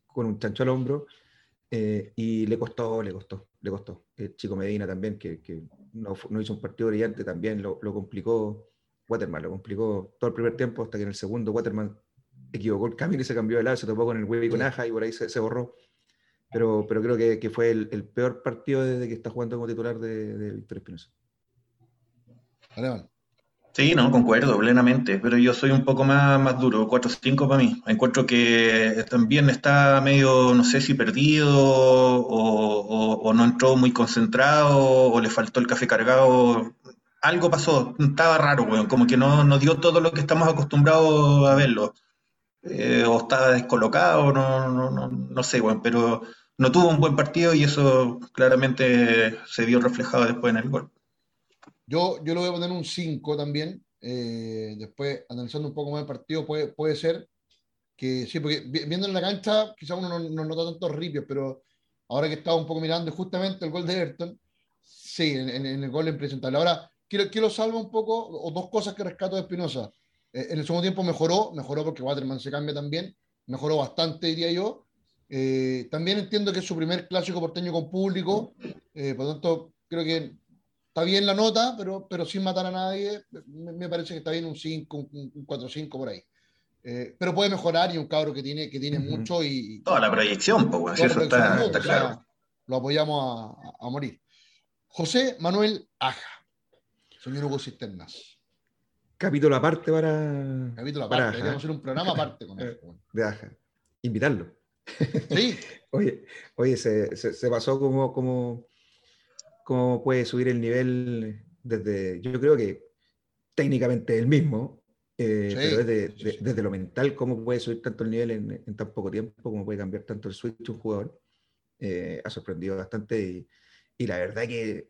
con un chancho al hombro y le costó, le costó, le costó. El Chico Medina también, que, que no, no, hizo un partido brillante, también lo, lo, complicó Waterman, lo complicó todo el primer tiempo hasta que en el segundo Waterman equivocó el camino y se cambió de lado, se topó con el huevo y con Aja y por ahí se, se borró. Pero, pero creo que, que fue el, el, peor partido desde que está jugando como titular de, de Víctor Espinosa. Sí, no, concuerdo plenamente, pero yo soy un poco más, más duro, 4-5 para mí. Encuentro que también está medio, no sé si perdido o, no entró muy concentrado o le faltó el café cargado. Algo pasó, estaba raro, weón, como que no, no dio todo lo que estamos acostumbrados a verlo. Eh, o estaba descolocado, no, no, no, no sé, weón, pero no tuvo un buen partido y eso claramente se vio reflejado después en el gol. Yo, yo lo voy a poner un 5 también. Eh, después, analizando un poco más el partido, puede, puede ser que sí, porque viendo en la cancha, quizás uno no, nota tantos ripios, pero ahora que estaba un poco mirando justamente el gol de Everton, sí, en, el gol impresentable. Ahora, quiero, quiero salvar un poco, o dos cosas que rescato de Espinosa. Eh, en el segundo tiempo mejoró, mejoró porque Waterman se cambia también, mejoró bastante, diría yo. Eh, también entiendo que es su primer clásico porteño con público, por lo tanto, creo que está bien la nota, pero, pero sin matar a nadie, me, parece que está bien un 5, un, 4-5 por ahí. Eh, pero puede mejorar y un cabro que tiene, que tiene mucho y... Toda la proyección, pues, eso está, claro. lo apoyamos a, morir. José Manuel Aja, señor Hugo Cisternas. Capítulo aparte para... Capítulo aparte, deberíamos hacer un programa aparte con él. De Aja. Invitarlo. Sí. oye, oye se, se, pasó como, como cómo puede subir el nivel desde, yo creo que técnicamente el mismo, eh, pero desde, desde, lo mental, cómo puede subir tanto el nivel en, tan poco tiempo, cómo puede cambiar tanto el switch un jugador, eh, ha sorprendido bastante y, y la verdad que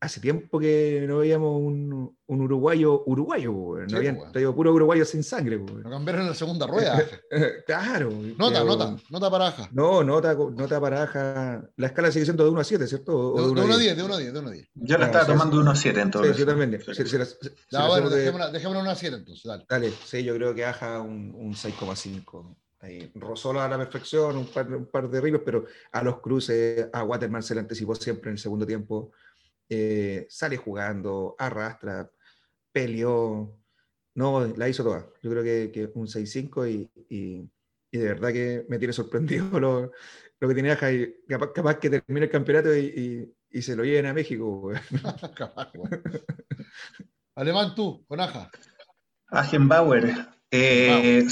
hace tiempo que no veíamos un, un uruguayo uruguayo, no habían pues, traído puro uruguayo sin sangre. Lo cambiaron en la segunda rueda. claro. Nota, nota, nota paraja. No, nota, nota paraja. La escala sigue siendo de 1 a 7, ¿cierto? de, 1 a 10, de 1 a 10, de 1 a 10. Yo la estaba tomando de 1 a 7 entonces. Sí, yo también. ya, bueno, dejémosla, dejémosla 1 a 7 entonces, dale. Dale, sí, yo creo que Aja un, un 6,5. Ahí, Rosolo a la perfección, un par, un par de ríos, pero a los cruces, a Waterman se le anticipó siempre en el segundo tiempo. Eh, sale jugando, arrastra, peleó, no, la hizo toda. Yo creo que, que un 6-5 y, y, y, de verdad que me tiene sorprendido lo, lo que tiene Aja. capaz, capaz, que termine el campeonato y, y, se lo lleven a México. Alemán tú, con Aja. Agenbauer. Eh,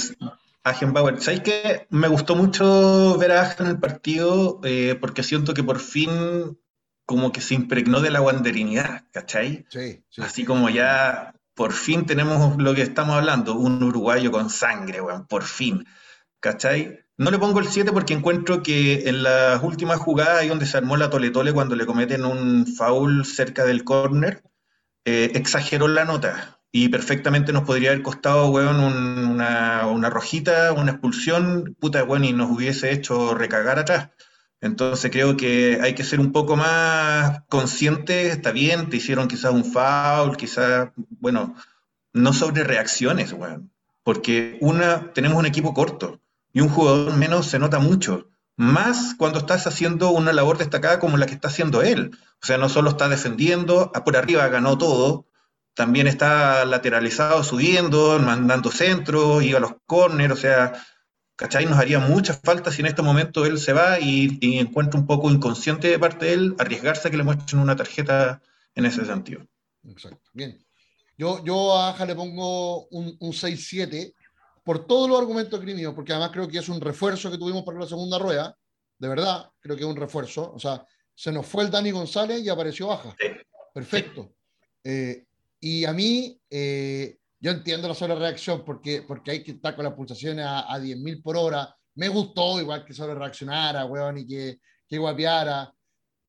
Agenbauer. ¿Sabéis que me gustó mucho ver a Aja en el partido? Eh, porque siento que por fin como que se impregnó de la guanderinidad, ¿cachai? Sí, sí. Así como ya por fin tenemos lo que estamos hablando, un uruguayo con sangre, weón, por fin, ¿cachai? No le pongo el 7 porque encuentro que en las últimas jugadas, ahí donde se armó la tole-tole cuando le cometen un foul cerca del córner, eh, exageró la nota y perfectamente nos podría haber costado, weón, una, una, rojita, una expulsión, puta, weón, y nos hubiese hecho recagar atrás. Entonces creo que hay que ser un poco más consciente, está bien, te hicieron quizás un foul, quizás, bueno, no sobre reacciones, weón. Porque una, tenemos un equipo corto y un jugador menos se nota mucho. Más cuando estás haciendo una labor destacada como la que está haciendo él. O sea, no solo está defendiendo, por arriba ganó todo, también está lateralizado, subiendo, mandando centros, iba a los corners, o sea, ¿cachai? Nos haría mucha falta si en este momento él se va y, encuentra un poco inconsciente de parte de él arriesgarse a que le muestren una tarjeta en ese sentido. Exacto, bien. Yo, yo a Aja le pongo un, un 6-7 por todos los argumentos crímenes, porque además creo que es un refuerzo que tuvimos para la segunda rueda, de verdad, creo que es un refuerzo. O sea, se nos fue el Dani González y apareció Baja. Perfecto. Eh, y a mí, eh, yo entiendo la sola reacción porque, porque hay que estar con las pulsaciones a, a 10.000 por hora. Me gustó igual que sobre reaccionara, weón, y que, que guapeara.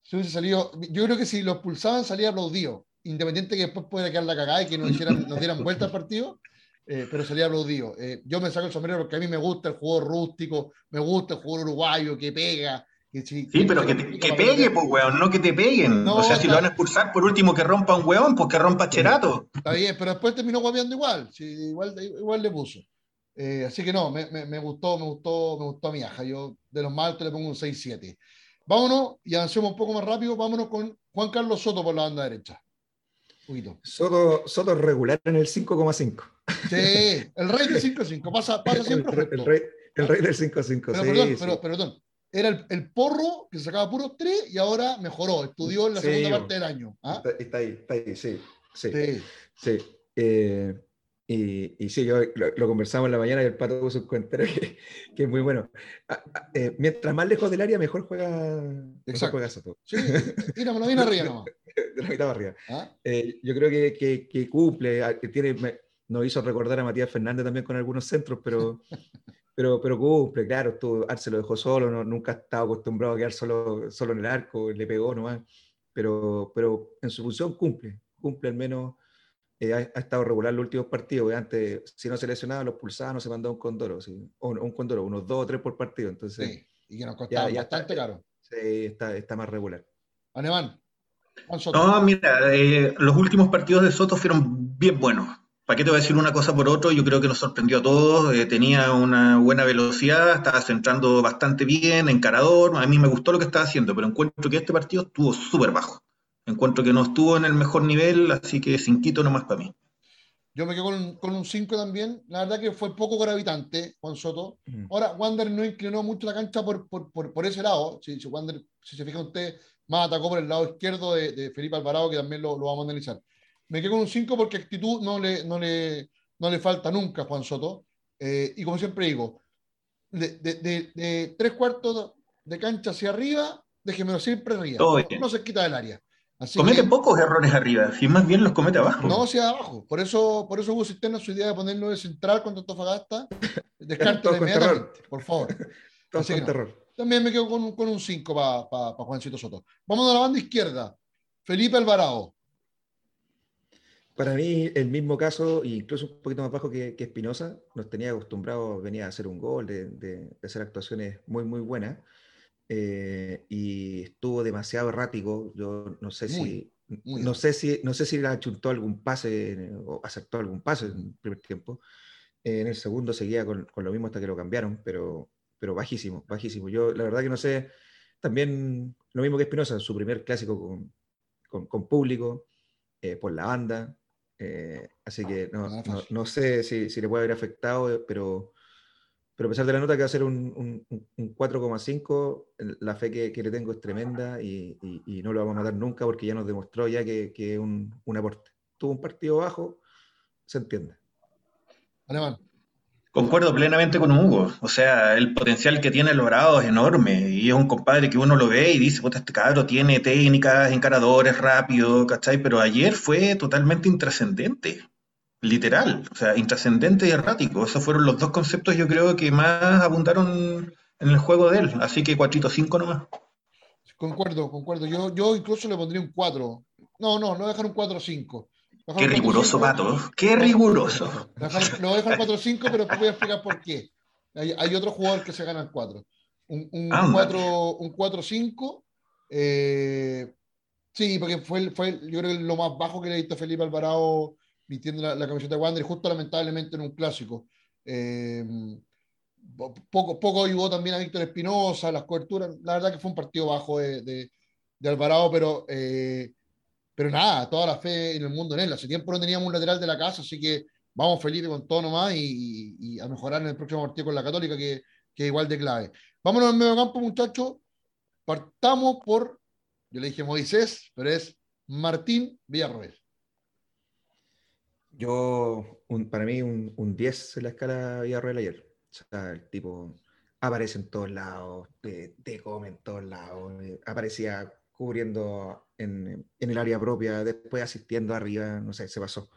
Si hubiese salido, yo creo que si los pulsaban salía aplaudido, independiente que después pueda quedar la cagada y que nos, hicieran, nos dieran vuelta al partido, eh, pero salía aplaudido. Eh, yo me saco el sombrero porque a mí me gusta el juego rústico, me gusta el juego uruguayo que pega, sí, pero que, que pegue, pues, weón, no que te peguen. o sea, si lo van a expulsar, por último que rompa un weón, pues que rompa Cherato. Está bien, pero después terminó guapeando igual. Sí, igual, igual le puso. Eh, así que no, me, me, gustó, me gustó, me gustó a mi aja. Yo de los más le pongo un 6-7. Vámonos y avancemos un poco más rápido. Vámonos con Juan Carlos Soto por la banda derecha. Un Soto, Soto regular en el 5,5. Sí, el rey del 5,5. Pasa, pasa siempre. El, el, rey, el rey del 5,5. Pero, sí, perdón, Pero, perdón, era el, porro que sacaba puros tres y ahora mejoró, estudió en la segunda parte del año. ¿ah? Está, ahí, está ahí, sí. Sí. sí. Eh, y, y, sí, yo lo, conversamos en la mañana y el pato puso un comentario que, es muy bueno. Ah, ah, eh, mientras más lejos del área, mejor juega, Exacto. Juega Soto. Sí, tírame bien arriba nomás. De la mitad arriba. Eh, yo creo que, que, que cumple, que tiene, nos hizo recordar a Matías Fernández también con algunos centros, pero, pero, pero cumple, claro, tú, Arce lo dejó solo, no, nunca ha estado acostumbrado a quedar solo, solo en el arco, le pegó nomás, pero, pero en su función cumple, cumple al menos eh, ha, estado regular los últimos partidos. Antes, si no se lesionaba, los pulsaban, no se mandaba un condoro, o un condoro, unos dos o tres por partido. Entonces, sí, y que nos costaba ya, bastante caro. Sí, está, está más regular. Alemán. No, mira, eh, los últimos partidos de Soto fueron bien buenos. ¿Para qué te voy a decir una cosa por otro? Yo creo que nos sorprendió a todos. Eh, tenía una buena velocidad, estaba centrando bastante bien, encarador. A mí me gustó lo que estaba haciendo, pero encuentro que este partido estuvo súper bajo. Encuentro que no estuvo en el mejor nivel, así que quito nomás para mí. Yo me quedo con, un 5 también. La verdad que fue poco gravitante Juan Soto. Ahora, Wander no inclinó mucho la cancha por, por, ese lado. Si, si, Wander, si se fija usted, más atacó por el lado izquierdo de, Felipe Alvarado, que también lo, vamos a analizar. Me quedo con un 5 porque actitud no le, no, le, no le falta nunca a Juan Soto. Eh, y como siempre digo, de, de, tres cuartos de cancha hacia arriba, déjemelo siempre arriba. no se quita del área comete pocos errores arriba, si más bien los comete abajo. No, hacia abajo. Por eso, por eso Hugo Cisterna su idea de ponerlo de central contra Antofagasta. Descarte inmediatamente, por favor. También me quedo con, con un 5 para pa, pa Juancito Soto. Vamos a la banda izquierda. Felipe Alvarado. Para mí, el mismo caso, incluso un poquito más bajo que, que Espinosa, nos tenía acostumbrado, venía a hacer un gol, de, de hacer actuaciones muy, muy buenas. Eh, y estuvo demasiado errático. Yo no sé si no sé si no sé si le achuntó algún pase o acertó algún pase en el primer tiempo. en el segundo seguía con, con, lo mismo hasta que lo cambiaron, pero, pero bajísimo, bajísimo. Yo la verdad que no sé, también lo mismo que Espinosa, su primer clásico con, con, público, eh, por la banda, eh, así que no, no, no sé si, si, le puede haber afectado, pero, pero a pesar de la nota que va a ser un, 4,5, la fe que, le tengo es tremenda y, no lo vamos a matar nunca porque ya nos demostró ya que, es un, aporte. Tuvo un partido bajo, se entiende. Alemán. Concuerdo plenamente con Hugo. O sea, el potencial que tiene logrado es enorme. Y es un compadre que uno lo ve y dice, puta, este cabro tiene técnicas, encaradores, rápido, ¿cachai? Pero ayer fue totalmente intrascendente literal, o sea, intrascendente y errático. Esos fueron los dos conceptos yo creo que más abundaron en el juego de él. Así que 4-5 nomás. Concuerdo, concuerdo. Yo, yo incluso le pondría un 4. No, no, no dejar un 4-5. Qué riguroso, Pato. Qué riguroso. Lo voy a dejar 4-5, pero te voy a explicar por qué. Hay, hay, otro jugador que se gana el 4. Un, un 4-5. Eh, sí, porque fue, fue, yo creo que lo más bajo que le diste a Felipe Alvarado vistiendo la, camiseta de Wander, justo lamentablemente en un clásico. Eh, poco, poco ayudó también a Víctor Espinosa, las coberturas. La verdad que fue un partido bajo de, de, Alvarado, pero, eh, pero nada, toda la fe en el mundo en él. Hace tiempo no teníamos un lateral de la casa, así que vamos Felipe con todo nomás y, a mejorar en el próximo partido con la Católica, que, que es igual de clave. Vámonos al medio campo, muchachos. Partamos por, yo le dije Moisés, pero es Martín Villarroel. Yo, para mí, un, un 10 en la escala Villarreal ayer. O sea, el tipo aparece en todos lados, te, come en todos lados, eh, aparecía cubriendo en, en, el área propia, después asistiendo arriba, no sé, se pasó.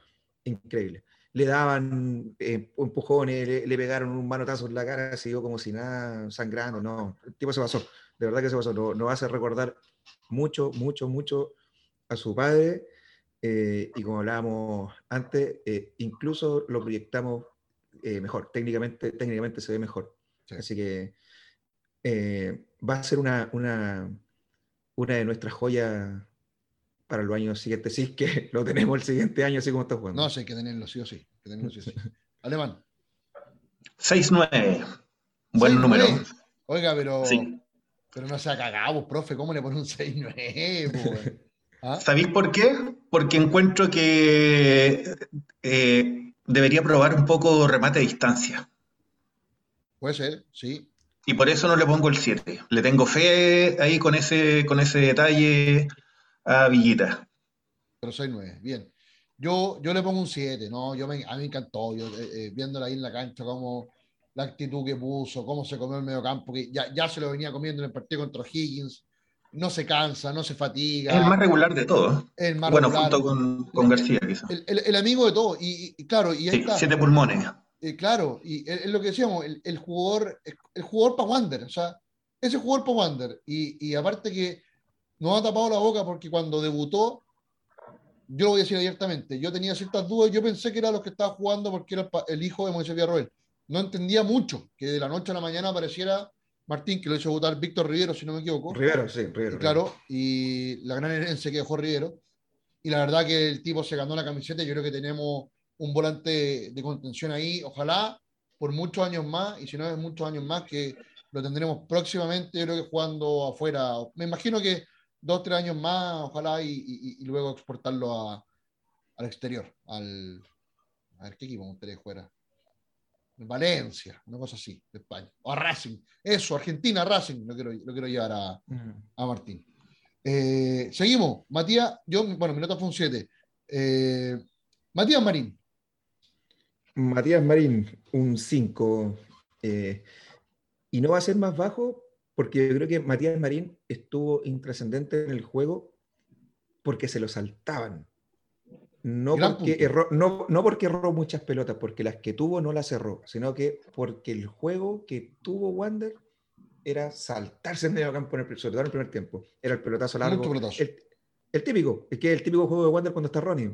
Increíble. Le daban eh, empujones, le, pegaron un manotazo en la cara, siguió como si nada, sangrando, no, el tipo se pasó, de verdad que se pasó, no, no hace recordar mucho, mucho, mucho a su padre eh, y como hablábamos antes, eh, incluso lo proyectamos mejor, técnicamente, técnicamente se ve mejor. Así que va a ser una, una, una de nuestras joyas para los años siguientes, sí, que lo tenemos el siguiente año, así como está jugando. No, sí, hay que tenerlo sí o sí. Que tenerlo, sí, sí. Alemán. 6-9. Buen número. Oiga, pero, pero no se ha cagado, profe, ¿cómo le pone un 6-9? ¿Ah? ¿Sabéis por qué? Porque encuentro que eh, debería probar un poco remate a distancia. Puede ser, sí. Y por eso no le pongo el 7. Le tengo fe ahí con ese, con ese detalle a Villita. Pero 6-9, bien. Yo, yo le pongo un 7, ¿no? Yo me, a mí me encantó, yo, eh, eh, viéndola ahí en la cancha, cómo la actitud que puso, cómo se comió el medio campo, que ya, ya se lo venía comiendo en el partido contra Higgins, no se cansa, no se fatiga. Es el más regular de todos. El más bueno, junto con, con García, quizás. El, el, amigo de todos. Y, claro, y sí, siete pulmones. Eh, claro, y es lo que decíamos, el, jugador, el jugador para Wander, o sea, ese jugador para Wander. Y, y aparte que nos ha tapado la boca porque cuando debutó, yo lo voy a decir abiertamente, yo tenía ciertas dudas, yo pensé que era los que estaba jugando porque era el, hijo de Moisés Villarroel. No entendía mucho que de la noche a la mañana apareciera Martín, que lo hizo votar Víctor Rivero, si no me equivoco. Rivero, sí, Rivero. claro, y la gran herencia que dejó Rivero. Y la verdad que el tipo se ganó la camiseta. Yo creo que tenemos un volante de contención ahí. Ojalá por muchos años más, y si no es muchos años más, que lo tendremos próximamente, yo creo que jugando afuera. Me imagino que dos, tres años más, ojalá, y, luego exportarlo a, al exterior, al... A ver, ¿qué equipo me gustaría fuera? Valencia, una cosa así, de España. O a Racing. Eso, Argentina, Racing, lo quiero, lo quiero llevar a, a Martín. Eh, seguimos. Matías, yo, bueno, mi nota fue un 7. Eh, Matías Marín. Matías Marín, un 5. Eh, y no va a ser más bajo porque yo creo que Matías Marín estuvo intrascendente en el juego porque se lo saltaban. No porque, erró, no, no porque erró muchas pelotas, porque las que tuvo no las cerró, sino que porque el juego que tuvo Wander era saltarse en medio campo, en el, sobre todo en el primer tiempo. Era el pelotazo largo. El, típico, es que es el típico juego de Wander cuando está Ronnie.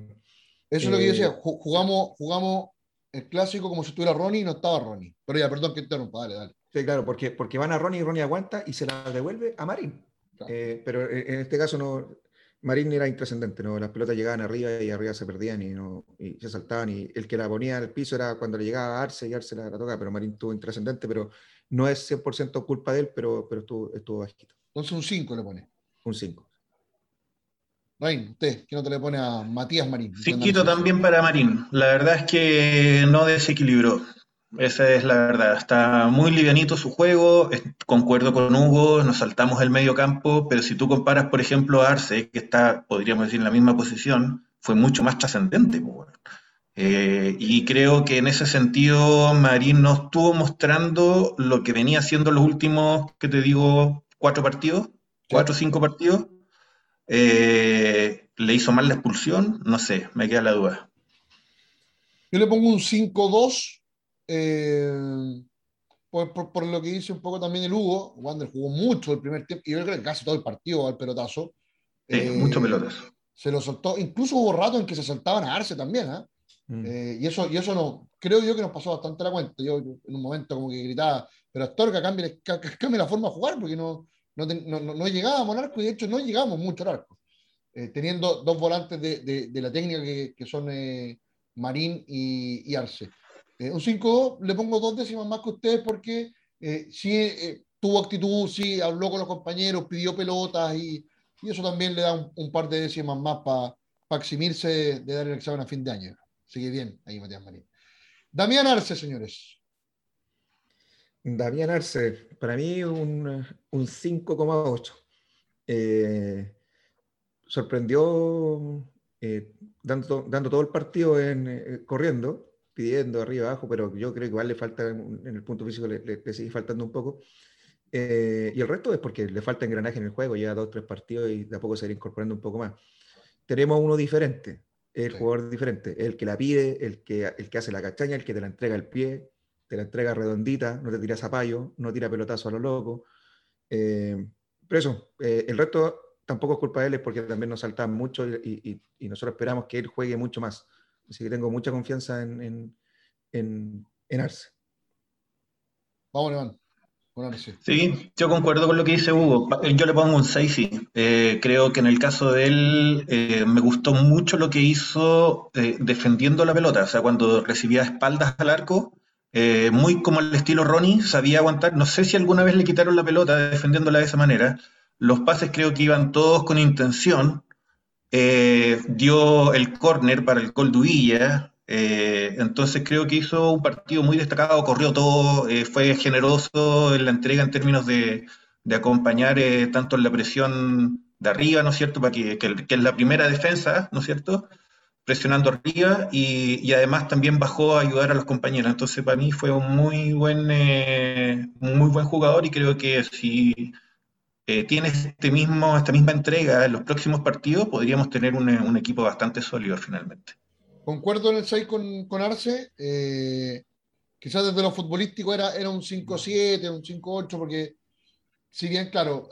Eso es lo que yo decía, eh, jugamos, jugamos el clásico como si estuviera Ronnie y no estaba Ronnie. Pero ya, perdón que interrumpa, dale, dale. Sí, claro, porque, porque van a Ronnie y Ronnie aguanta y se la devuelve a Marín. Eh, pero en este caso no, Marín era intrascendente, ¿no? las pelotas llegaban arriba y arriba se perdían y, no, y se saltaban y el que la ponía al piso era cuando le llegaba a Arce y Arce la, la tocaba, pero Marín estuvo intrascendente, pero no es 100% culpa de él, pero, pero estuvo, estuvo bajito. Entonces un 5 le pone. Un 5. Rain, usted, ¿qué te le pone a Matías Marín? Cinquito también para Marín. La verdad es que no desequilibró. Esa es la verdad. Está muy livianito su juego. Concuerdo con Hugo, nos saltamos el medio campo, pero si tú comparas, por ejemplo, a Arce, que está, podríamos decir, en la misma posición, fue mucho más trascendente. Pues, eh, y creo que en ese sentido Marín nos estuvo mostrando lo que venía haciendo los últimos, que te digo, cuatro partidos, cuatro o cinco partidos. Eh, ¿Le hizo mal la expulsión? No sé, me queda la duda. Yo le pongo un 5-2 eh, por, lo que dice un poco también el Hugo, Wander jugó mucho el primer tiempo, y yo creo que casi todo el partido al pelotazo. Eh, mucho pelotas. Se lo soltó, incluso hubo rato en que se saltaban a Arce también, ¿ah? mm. eh, y, eso, y eso no, creo yo que nos pasó bastante la cuenta. Yo en un momento como que gritaba, pero Astorga cambie, cambie la forma de jugar porque no, no, no, no, llegábamos al arco y de hecho no llegamos mucho al arco. teniendo dos volantes de, de, la técnica que, que son Marín y, y Arce. Eh, un 5 le pongo dos décimas más que ustedes porque eh, sí eh, tuvo actitud, sí habló con los compañeros, pidió pelotas y, y eso también le da un, par de décimas más para pa eximirse de, dar el examen a fin de año. Sigue bien ahí Matías Marín. Damián Arce, señores. Damián Arce, para mí un, un 5,8. sorprendió dando, dando todo el partido en, corriendo pidiendo arriba abajo, pero yo creo que igual le falta, en el punto físico le, sigue faltando un poco. Eh, y el resto es porque le falta engranaje en el juego, ya dos, tres partidos y de a poco se irá incorporando un poco más. Tenemos uno diferente, el jugador diferente, el que la pide, el que, el que hace la cachaña, el que te la entrega el pie, te la entrega redondita, no te tira zapallo, no tira pelotazo a lo loco. Eh, pero eso, eh, el resto tampoco es culpa de él, es porque también nos saltan mucho y, y, nosotros esperamos que él juegue mucho más. Así que tengo mucha confianza en, en, en, Arce. Vamos, Levan. Sí, yo concuerdo con lo que dice Hugo. Yo le pongo un 6, sí. Eh, creo que en el caso de él eh, me gustó mucho lo que hizo eh, defendiendo la pelota. O sea, cuando recibía espaldas al arco, muy como el estilo Ronnie, sabía aguantar. No sé si alguna vez le quitaron la pelota defendiéndola de esa manera. Los pases creo que iban todos con intención eh, dio el córner para el gol eh, entonces creo que hizo un partido muy destacado, corrió todo, eh, fue generoso en la entrega en términos de, acompañar tanto en la presión de arriba, ¿no es cierto?, para que, que, es la primera defensa, ¿no es cierto?, presionando arriba y, además también bajó a ayudar a los compañeros. Entonces para mí fue un muy buen, eh, muy buen jugador y creo que si eh, tiene este mismo, esta misma entrega en los próximos partidos, podríamos tener un, equipo bastante sólido finalmente. Concuerdo en el 6 con, con Arce. Eh, quizás desde lo futbolístico era, era un 5-7, un 5-8, porque si bien, claro,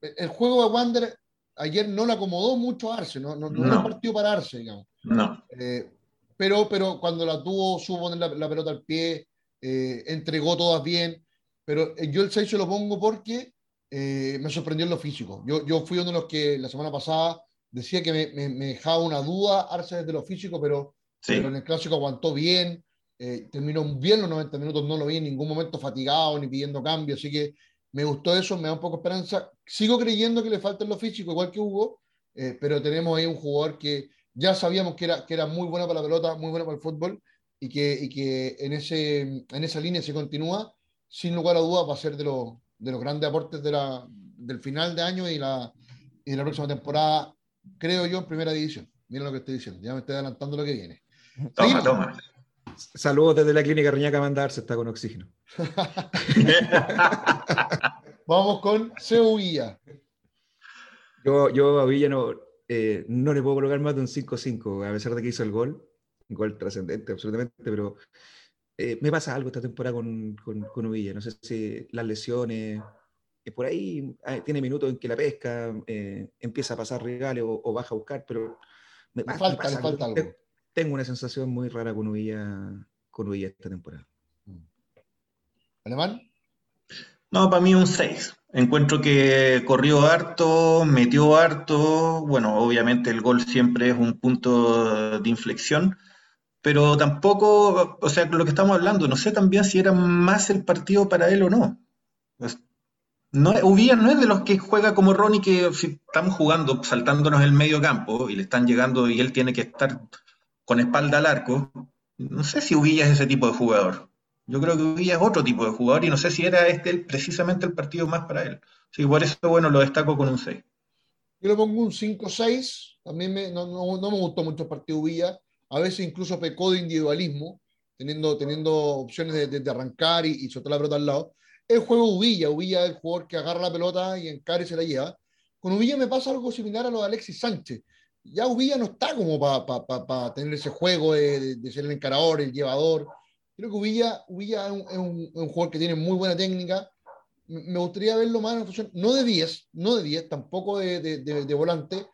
el juego de Wander ayer no le acomodó mucho a Arce, no, no, no, no. partido para Arce, digamos. No. Eh, pero, pero cuando la tuvo, supo poner la, pelota al pie, eh, entregó todas bien. Pero eh, yo el 6 se lo pongo porque me sorprendió en lo físico. Yo, yo fui uno de los que la semana pasada decía que me, me, dejaba una duda Arce desde lo físico, pero, pero en el clásico aguantó bien. terminó bien los 90 minutos, no lo vi en ningún momento fatigado ni pidiendo cambio, así que me gustó eso, me da un poco esperanza. Sigo creyendo que le falta en lo físico, igual que Hugo, pero tenemos ahí un jugador que ya sabíamos que era, que era muy buena para la pelota, muy buena para el fútbol y que, y que en, ese, en esa línea se continúa, sin lugar a dudas va a ser de, los, de los grandes aportes de la, del final de año y la, y la próxima temporada, creo yo, en primera división. Mira lo que estoy diciendo, ya me estoy adelantando lo que viene. Toma, toma. Saludos desde la clínica Reñaca Mandarse, está con oxígeno. Vamos con Sevilla. Yo, yo a Villa no, eh, no le puedo colocar más de un 5-5, a pesar de que hizo el gol, un gol trascendente absolutamente, pero eh, me pasa algo esta temporada con, con, con Uvilla, no sé si las lesiones, eh, por ahí tiene minutos en que la pesca, empieza a pasar regales o, baja a buscar, pero me, falta, falta algo. Tengo una sensación muy rara con Uvilla, con Uvilla esta temporada. ¿Alemán? No, para mí un 6. Encuentro que corrió harto, metió harto. Bueno, obviamente el gol siempre es un punto de inflexión, pero tampoco, o sea, lo que estamos hablando, no sé también si era más el partido para él o no. No Ubilla no es de los que juega como Ronnie, que si estamos jugando, saltándonos el medio campo y le están llegando y él tiene que estar con espalda al arco. No sé si Ubilla es ese tipo de jugador. Yo creo que Villa es otro tipo de jugador y no sé si era este precisamente el partido más para él. Sí, por eso, bueno, lo destaco con un 6. Yo le pongo un 5-6. También me, no, no, me gustó mucho el partido Villa. A veces incluso pecó de individualismo, teniendo, teniendo opciones de, de, arrancar y, y, soltar la pelota al lado. El juego Uvilla. Uvilla es el jugador que agarra la pelota y encara y se la lleva. Con Uvilla me pasa algo similar a lo de Alexis Sánchez. Ya Uvilla no está como para tener ese juego de, de, ser el encarador, el llevador. Creo que Uvilla, es, un, jugador que tiene muy buena técnica. Me gustaría verlo más en función, no de 10, no de 10, tampoco de, de, volante,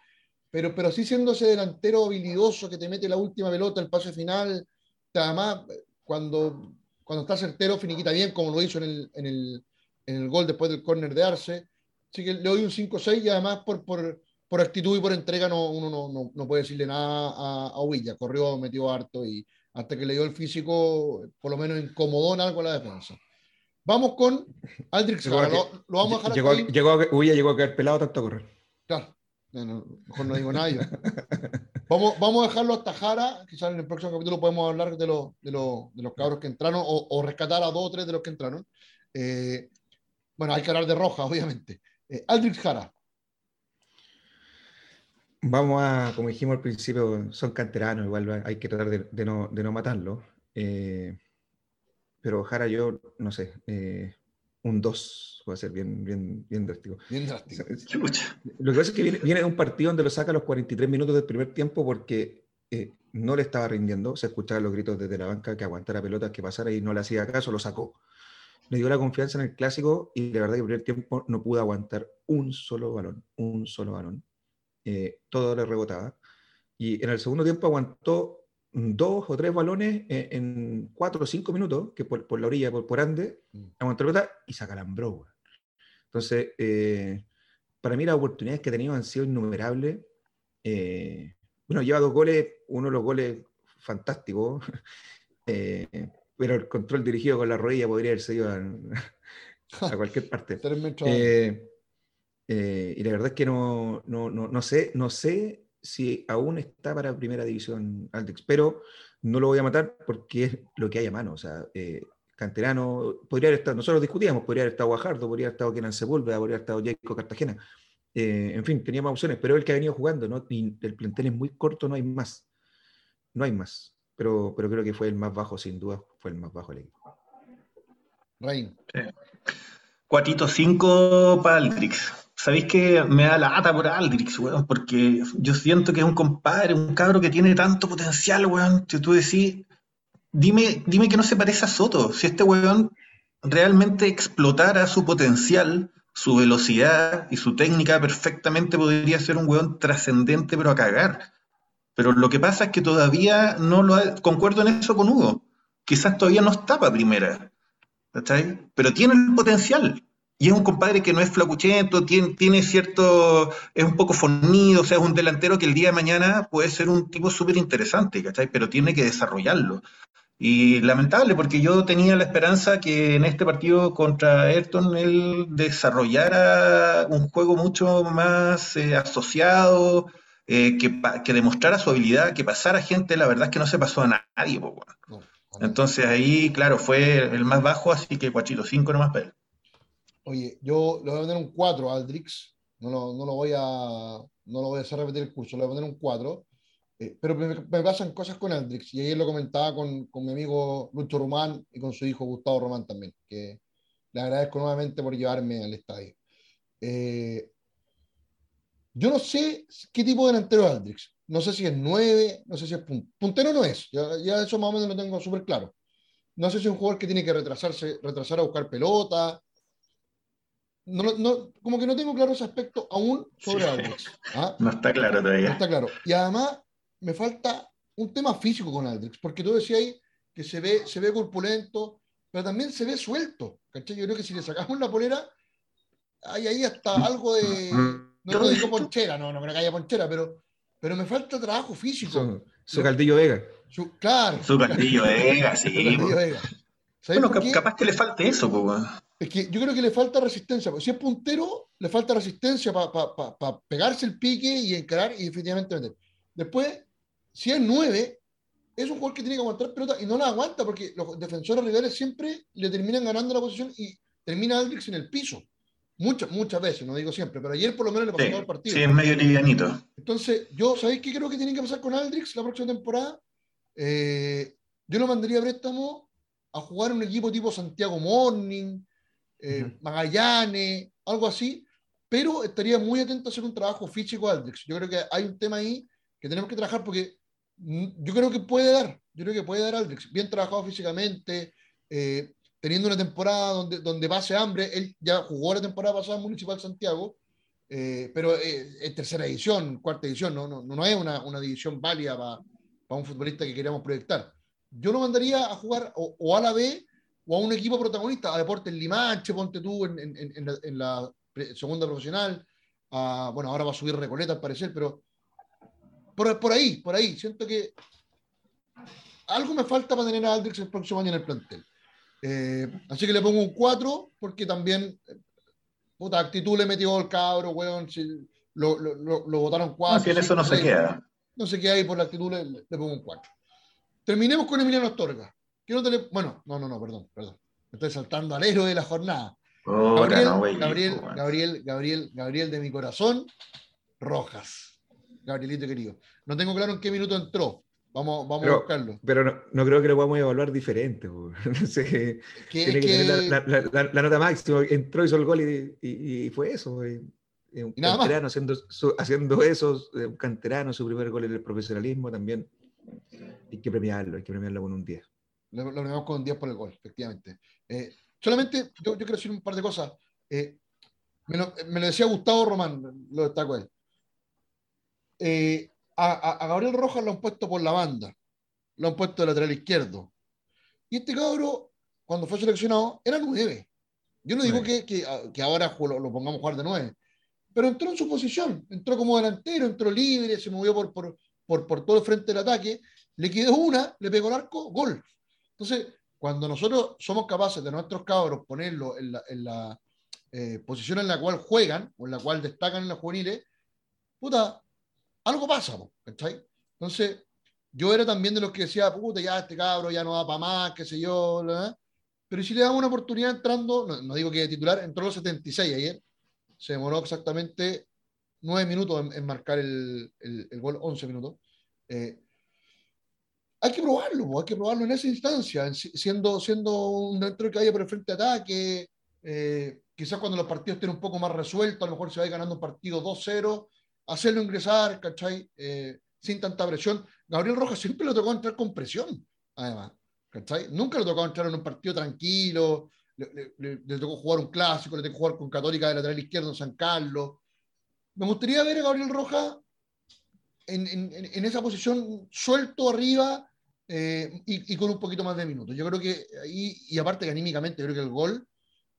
pero, pero sí siendo ese delantero habilidoso que te mete la última pelota, el pase final. Además, cuando, cuando está certero, finiquita bien, como lo hizo en el, en el, en el gol después del córner de Arce. Así que le doy un 5-6 y además por, por, por, actitud y por entrega no, uno no, no, no puede decirle nada a, a Uvilla. Corrió, metió harto y, hasta que le dio el físico, por lo menos incomodó en algo la defensa. Vamos con Aldrich Lo, lo, vamos a dejar llegó, llegó, llegó a caer pelado tanto a correr. Claro, mejor no digo nada yo. vamos, vamos a dejarlo hasta Jara, quizás en el próximo capítulo podemos hablar de, lo, de, de los cabros que entraron o, rescatar a dos o tres de los que entraron. Eh, bueno, hay que hablar de Roja, obviamente. Eh, Aldrich Jara. Vamos a, como dijimos al principio, son canteranos, igual hay que tratar de, no, de no matarlo. Eh, pero Jara, yo no sé, eh, un 2 va a ser bien, bien, bien drástico. Bien drástico. Lo que pasa es que viene, viene, de un partido donde lo saca a los 43 minutos del primer tiempo porque eh, no le estaba rindiendo. Se escuchaban los gritos desde la banca que aguantara pelotas, que pasara y no le hacía caso, lo sacó. Le dio la confianza en el clásico y de verdad que el primer tiempo no pudo aguantar un solo balón, un solo balón. Eh, todo le rebotaba. Y en el segundo tiempo aguantó dos o tres balones en, cuatro o cinco minutos, que por, por la orilla, por, por Ande, mm. aguantó la pelota y se acalambró. Entonces, eh, para mí las oportunidades que ha tenido han sido innumerables. Eh, bueno, lleva dos goles, uno de los goles fantásticos, pero el control dirigido con la rodilla podría haberse ido a, a cualquier parte. Eh, y la verdad es que no, no, no, no, sé, no sé si aún está para primera división Altex, pero no lo voy a matar porque es lo que hay a mano. O sea, eh, canterano, podría haber estado, nosotros discutíamos, podría haber estado Guajardo, podría haber estado Kenan Sepúlveda, podría haber estado Jacob Cartagena. Eh, en fin, teníamos opciones, pero el que ha venido jugando, ¿no? Y el plantel es muy corto, no hay más. no hay más. Pero, pero creo que fue el más bajo, sin duda, fue el más bajo el equipo. Rain. Cuatito 5 para Aldrix. ¿Sabéis que me da la ata por Aldrix, weón? Porque yo siento que es un compadre, un cabro que tiene tanto potencial, weón, que tú decís, dime, dime que no se parece a Soto. Si este weón realmente explotara su potencial, su velocidad y su técnica, perfectamente podría ser un weón trascendente, pero a cagar. Pero lo que pasa es que todavía no lo ha, concuerdo en eso con Hugo. Quizás todavía no está para primera. ¿cachai? Pero tiene el potencial. Y es un compadre que no es flacuchento, tiene, tiene cierto, es un poco fornido, o sea, es un delantero que el día de mañana puede ser un tipo súper interesante, ¿cachai? Pero tiene que desarrollarlo. Y lamentable, porque yo tenía la esperanza que en este partido contra Ayrton él desarrollara un juego mucho más eh, asociado, eh, que, que, demostrara su habilidad, que pasara gente, la verdad es que no se pasó a nadie. Entonces ahí, claro, fue el más bajo, así que Cuachito, 5 nomás para él. Oye, yo le voy a poner un 4 a Aldrix, no lo, no lo, voy a, no lo voy a hacer repetir el curso, le voy a poner un 4. Eh, pero me, pasan cosas con Aldrix, y ayer lo comentaba con, con, mi amigo Lucho Román y con su hijo Gustavo Román también, que le agradezco nuevamente por llevarme al estadio. Eh, yo no sé qué tipo de delantero es Aldrix. No sé si es 9, no sé si es puntero, no es. Ya, ya, eso más o menos lo tengo súper claro. No sé si es un jugador que tiene que retrasarse, retrasar a buscar pelota. No, no, como que no tengo claro ese aspecto aún sobre Aldrix. ¿ah? No está claro todavía. No está claro. Y además me falta un tema físico con Aldrix, porque tú decías ahí que se ve, se ve corpulento, pero también se ve suelto. ¿cachai? Yo creo que si le sacamos la polera, hay ahí hasta algo de. No lo digo ponchera, no, no creo que haya ponchera, pero, pero me falta trabajo físico. Su, caldillo Vega. Su, claro. Su caldillo Vega, sí. Caldillo Vega. Bueno, capaz que le falte eso, pues. Es que yo creo que le falta resistencia. Porque si es puntero, le falta resistencia para pegarse el pique y encarar y definitivamente meter. Después, si es 9, es un jugador que tiene que aguantar pelota y no la aguanta porque los defensores rivales siempre le terminan ganando la posición y termina Aldrix en el piso. Muchas, muchas veces, no digo siempre, pero ayer por lo menos le pasó todo el partido. Sí, es medio livianito. Entonces, yo, ¿sabéis qué creo que tiene que pasar con Aldrix la próxima temporada? Eh, yo lo mandaría a préstamo a jugar en un equipo tipo Santiago Morning, eh, Magallanes, algo así, pero estaría muy atento a hacer un trabajo físico Aldrix. Yo creo que hay un tema ahí que tenemos que trabajar porque yo creo que puede dar, yo creo que puede dar Aldrix, bien trabajado físicamente, eh, teniendo una temporada donde, donde pase hambre, él ya jugó la temporada pasada en Municipal Santiago, eh, pero eh, es tercera edición, cuarta edición, no, no, no es una, una división válida para, para un futbolista que queríamos proyectar. Yo lo mandaría a jugar o, a la B o a un equipo protagonista, a Deportes Limache, ponte tú en, en, en, la, en la, segunda profesional, bueno, ahora va a subir Recoleta al parecer, pero por, por ahí, por ahí. Siento que algo me falta para tener a Aldrix el próximo año en el plantel. Eh, así que le pongo un 4 porque también, puta, actitud le metió el cabro, weón. Si lo, lo, lo, votaron 4. No, si en eso no se queda. No se queda ahí por la actitud, le, le pongo un 4. Terminemos con Emiliano Astorga. No te le... Bueno, no, no, no, perdón, perdón. Me estoy saltando al héroe de la jornada. Gabriel, no, Gabriel, Gabriel, Gabriel, Gabriel de mi corazón, Rojas. Gabrielito querido. No tengo claro en qué minuto entró. Vamos, vamos a buscarlo. Pero no, no, creo que lo podamos evaluar diferente. No sé, tiene que, tener la, la, la, nota máxima. Entró, hizo el gol y, y, y fue eso. Un canterano haciendo, haciendo eso, un canterano, su primer gol en el profesionalismo también. Hay que premiarlo, hay que premiarlo con un 10. Lo, lo premiamos con un 10 por el gol, efectivamente. Eh, solamente yo, yo, quiero decir un par de cosas. Eh, me, lo, me, lo, decía Gustavo Román, lo destaco él. Eh, a, Gabriel Rojas lo han puesto por la banda, lo han puesto de lateral izquierdo. Y este cabro, cuando fue seleccionado, era nueve. Yo no digo que, que, que, ahora lo, pongamos a jugar de nueve, pero entró en su posición, entró como delantero, entró libre, se movió por, por, por, por todo el frente del ataque, le quedó una, le pegó el arco, gol. Entonces, cuando nosotros somos capaces de nuestros cabros ponerlo en la, en la eh, posición en la cual juegan o en la cual destacan en los juveniles, puta, algo pasa, ¿cachai? Entonces, yo era también de los que decía, puta, ya este cabro ya no da para más, qué sé yo, pero si le damos una oportunidad entrando, no, digo que de titular, entró los 76 ayer, se demoró exactamente 9 minutos en, marcar el, el, gol, 11 minutos. Eh, hay que probarlo, hay que probarlo en esa instancia, siendo, siendo un dentro que vaya por el frente de ataque, eh, quizás cuando los partidos estén un poco más resueltos, a lo mejor se vaya ganando un partido 2-0, hacerlo ingresar, ¿cachai? Eh, sin tanta presión. Gabriel Rojas siempre le tocó entrar con presión, además, ¿cachai? Nunca le tocó entrar en un partido tranquilo, le, tocó jugar un clásico, le tocó jugar con Católica de lateral izquierdo en San Carlos. Me gustaría ver a Gabriel Rojas en, en, en esa posición suelto arriba eh, y, y, con un poquito más de minutos. Yo creo que ahí, y aparte que anímicamente, creo que el gol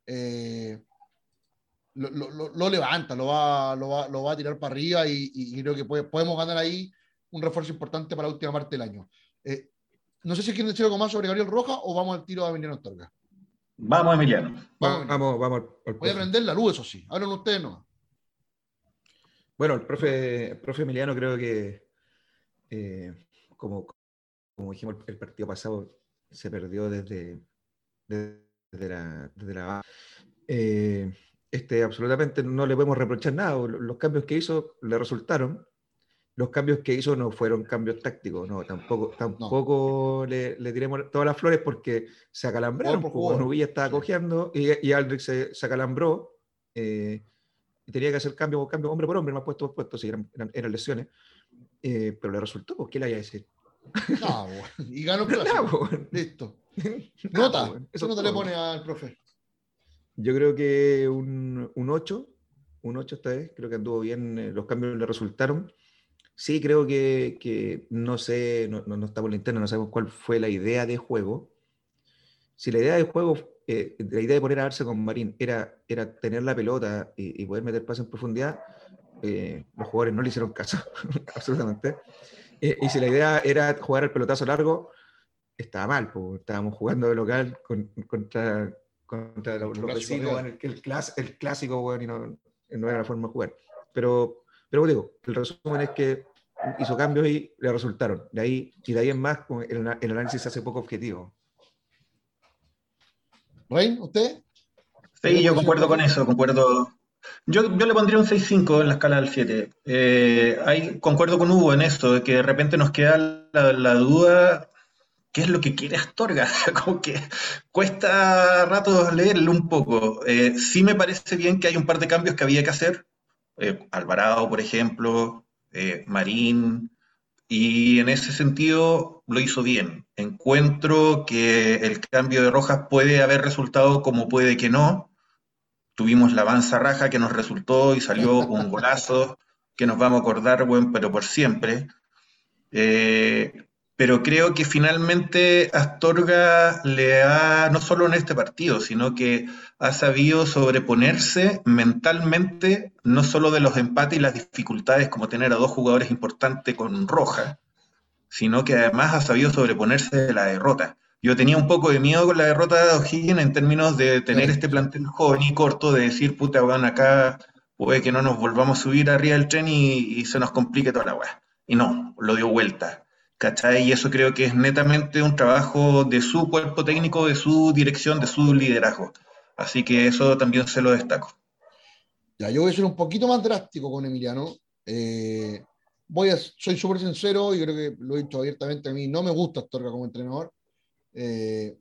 eh, lo, lo, lo, levanta, lo va, lo, va, lo va a tirar para arriba y, y creo que podemos ganar ahí un refuerzo importante para la última parte del año. Eh, no sé si quieren decir algo más sobre Gabriel Roja o vamos al tiro de Emiliano Astorga. Vamos, Emiliano. Vamos, vamos, vamos Voy a prender la luz, eso sí. Hablan ustedes no. Bueno, el profe, profe Emiliano creo que, como, como dijimos el partido pasado, se perdió desde, desde la... Desde la eh, este, absolutamente no le podemos reprochar nada. Los cambios que hizo le resultaron. Los cambios que hizo no fueron cambios tácticos, no, tampoco, tampoco Le, le, tiremos todas las flores porque se acalambraron. Pues, Nubilla estaba cojeando y, y Aldrich se, se acalambró. Eh, y tenía que hacer cambio, cambio hombre por hombre, más puesto por puesto, si eran, eran, lesiones. Eh, pero le resultó, ¿por pues, qué No, y ganó el clásico. Listo. Nota. Eso no te le pone al profe. Yo creo que un, un 8, un 8 esta vez, creo que anduvo bien, eh, los cambios le resultaron. Sí, creo que, que no sé, no, no, está por la interna, no sabemos cuál fue la idea de juego. Si la idea de juego, eh, la idea de poner a Arce con Marín era, era tener la pelota y, poder meter pases en profundidad, eh, los jugadores no le hicieron caso, absolutamente. Eh, y si la idea era jugar el pelotazo largo, estaba mal, porque estábamos jugando de local contra, contra los, vecinos, el, el, el, clásico, bueno, y no, no, era la forma de jugar. Pero, pero digo, el resumen es que hizo cambios y le resultaron. De ahí, y de ahí en más, el, el análisis se hace poco objetivo. ¿Rein, usted? Sí, yo concuerdo con eso, concuerdo, yo, le pondría un 6-5 en la escala del 7. Eh, concuerdo con Hugo en esto, que de repente nos queda la, duda, ¿qué es lo que quiere Astorga? Como que cuesta rato leerlo un poco. Eh, sí me parece bien que hay un par de cambios que había que hacer. Eh, Alvarado, por ejemplo, Marín, y en ese sentido lo hizo bien. Encuentro que el cambio de Rojas puede haber resultado como puede que no, tuvimos la avanza raja que nos resultó y salió un golazo que nos vamos a acordar, bueno, pero por siempre. Eh, pero creo que finalmente Astorga le ha, no solo en este partido, sino que ha sabido sobreponerse mentalmente, no solo de los empates y las dificultades como tener a dos jugadores importantes con roja, sino que además ha sabido sobreponerse de la derrota. Yo tenía un poco de miedo con la derrota de O'Higgins en términos de tener este plantel joven y corto, de decir, puta, van acá puede que no nos volvamos a subir arriba del tren y, se nos complique toda la weá. Y no, lo dio vuelta. ¿Cachai? Y eso creo que es netamente un trabajo de su cuerpo técnico, de su dirección, de su liderazgo. Así que eso también se lo destaco. Ya, yo voy a ser un poquito más drástico con Emiliano. Eh, voy a, soy súper sincero y creo que lo he dicho abiertamente a mí. No me gusta Astorga como entrenador. Eh,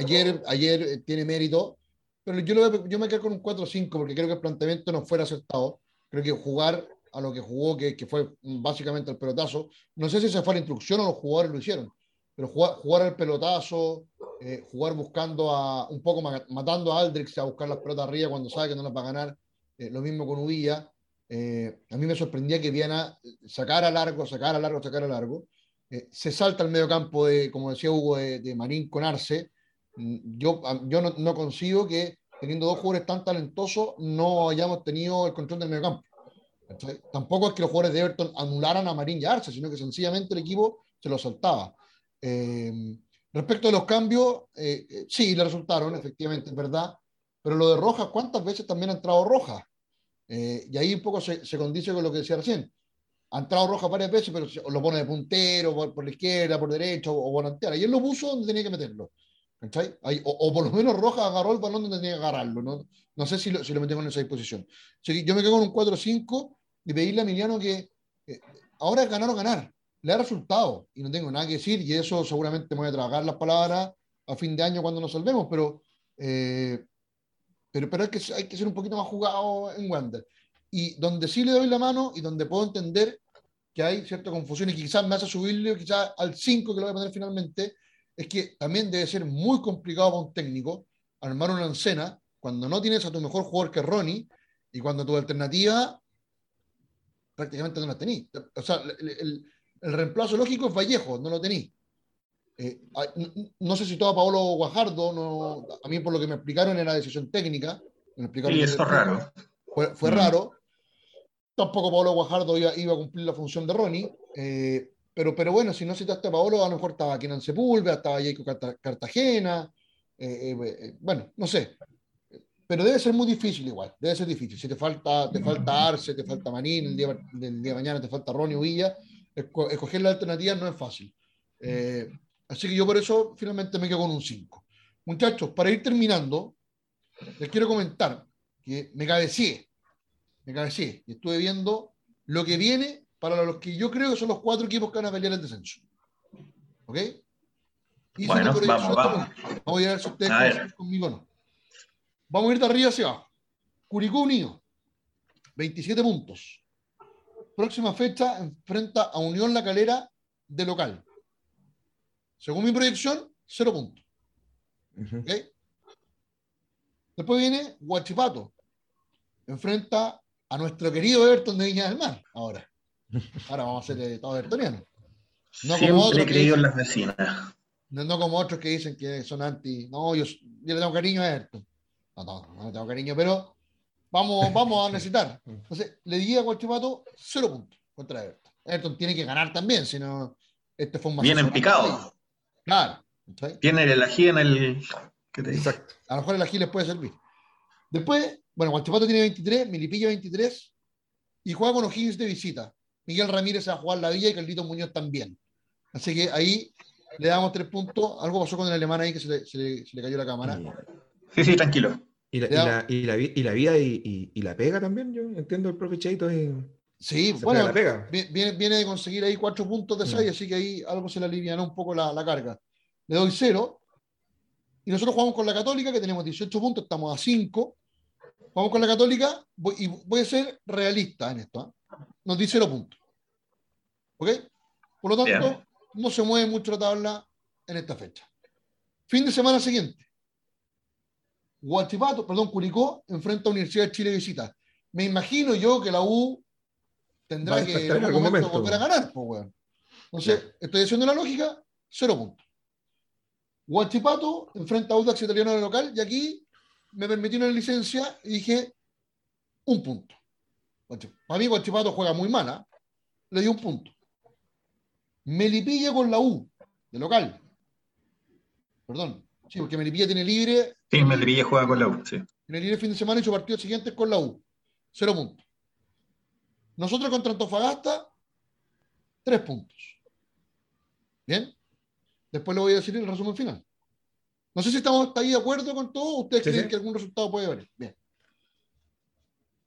ayer, ayer eh, tiene mérito, pero yo, lo, yo me quedo con un 4-5 porque creo que el planteamiento no fuera aceptado. Creo que jugar a lo que jugó, que, que, fue básicamente el pelotazo, no sé si se fue la instrucción o los jugadores lo hicieron, pero jugar, jugar el pelotazo, eh, jugar buscando a, un poco matando a Aldrix a buscar las pelotas arriba cuando sabe que no las va a ganar, lo mismo con Uvilla. a mí me sorprendía que Viana sacara largo, sacara largo, sacara largo. Eh, se salta al medio campo, de, como decía Hugo, de, Marín con Arce. Mm, yo, no, consigo que, teniendo dos jugadores tan talentosos, no hayamos tenido el control del medio campo. Tampoco es que los jugadores de Everton anularan a Marín y Arce, sino que sencillamente el equipo se lo saltaba. Eh, respecto a los cambios, eh, sí, le resultaron, efectivamente, es verdad. Pero lo de Rojas, ¿cuántas veces también ha entrado Rojas? y ahí un poco se, se condice con lo que decía recién ha entrado Roja varias veces, pero lo pone de puntero, por, la izquierda, por derecha o, volantear. Y él lo puso donde tenía que meterlo. o, por lo menos Roja agarró el balón donde tenía que agarrarlo. No, no sé si lo, si lo metió en esa disposición. yo me quedo con un 4-5 y pedirle a Emiliano que eh, ahora es ganar o ganar. le ha resultado y no tengo nada que decir y eso seguramente me voy a trabajar las palabras a fin de año cuando nos salvemos, pero, eh, pero, pero hay, que, hay que ser un poquito más jugado en Wander. Y donde sí le doy la mano y donde puedo entender que hay cierta confusión y quizás me hace subirle quizás al 5 que lo voy a poner finalmente, es que también debe ser muy complicado para un técnico armar una escena cuando no tienes a tu mejor jugador que Ronnie y cuando tu alternativa prácticamente no la tenís. O sea, el, el, reemplazo lógico es Vallejo, no lo tenís. Eh, no, sé si todo a Paolo Guajardo, no, a mí por lo que me explicaron era decisión técnica. Me explicaron eso es raro. Fue, fue mm. raro. Tampoco Paolo Guajardo iba, iba, a cumplir la función de Ronnie. Eh, pero, pero bueno, si no citaste a Paolo, a lo mejor estaba Kenan Sepúlveda, estaba Jacob Cartagena. Eh, bueno, no sé. Pero debe ser muy difícil igual, debe ser difícil. Si te falta, te falta Arce, te falta Manín, el día, del día de mañana te falta Ronnie Villa, escoger la alternativa no es fácil. Eh, así que yo por eso finalmente me quedo con un 5. Muchachos, para ir terminando, les quiero comentar que me cabeceé, me cabeceé y estuve viendo lo que viene para los que yo creo que son los cuatro equipos que van a pelear el descenso. ¿Ok? Y bueno, vamos, vamos. Vamos a ver si ustedes conmigo o no. Vamos a ir de arriba hacia abajo. Curicó Unido, 27 puntos. Próxima fecha enfrenta a Unión La Calera de local. Según mi proyección, 0 puntos. Después viene Huachipato. Enfrenta a nuestro querido Everton de Viña del Mar. Ahora. Ahora vamos a ser todos evertonianos. No Siempre como otros creído en las vecinas. No, como otros que dicen que son anti. No, yo, yo le tengo cariño a Everton. No, no, no tengo cariño, pero vamos, vamos a necesitar. Entonces, le di a Guachipato cero puntos contra Everton. Everton tiene que ganar también, si no, este fue un Bien en picado. Claro. Tiene el ají en el. Exacto. A lo mejor el ají les puede servir. Después, bueno, Guachipato tiene 23, Milipilla 23 y juega con O'Higgins de visita. Miguel Ramírez va a jugar la Villa y Carlito Muñoz también. Así que ahí le damos tres puntos. Algo pasó con el alemán ahí que se le, se le cayó la cámara. Sí, sí, tranquilo. Y la, y la, y la, vida y, y, la pega también, yo entiendo el profe Cheito. sí, bueno, Viene, viene, de conseguir ahí cuatro puntos de mm. seis, así que ahí algo se le alivianó un poco la, la, carga. Le doy cero. Y nosotros jugamos con la Católica, que tenemos 18 puntos, estamos a 5. Jugamos con la Católica, y voy a ser realista en esto. ¿eh? Nos di cero puntos. ¿Ok? Por lo tanto, no se mueve mucho la tabla en esta fecha. Fin de semana siguiente. Guachipato, perdón, Curicó enfrenta a Universidad de Chile visita. Me imagino yo que la U tendrá que en algún momento, volver a ganar, pues, bueno. Entonces, estoy haciendo la lógica, cero puntos. Guachipato enfrenta a Audax Italiano de local y aquí me permitió una licencia y dije un punto. Para mí Guachipato juega muy mala, ¿ah? le di un punto. Melipilla con la U, de local. Perdón, Sí, porque Melipilla tiene libre. Sí, Melipilla juega con la U, sí. Tiene libre fin de semana y su partido siguiente es con la U. Cero puntos. Nosotros contra Antofagasta, tres puntos. ¿Bien? Después lo voy a decir en el resumen final. No sé si estamos ahí de acuerdo con todo. ¿Ustedes creen que algún resultado puede haber? Bien.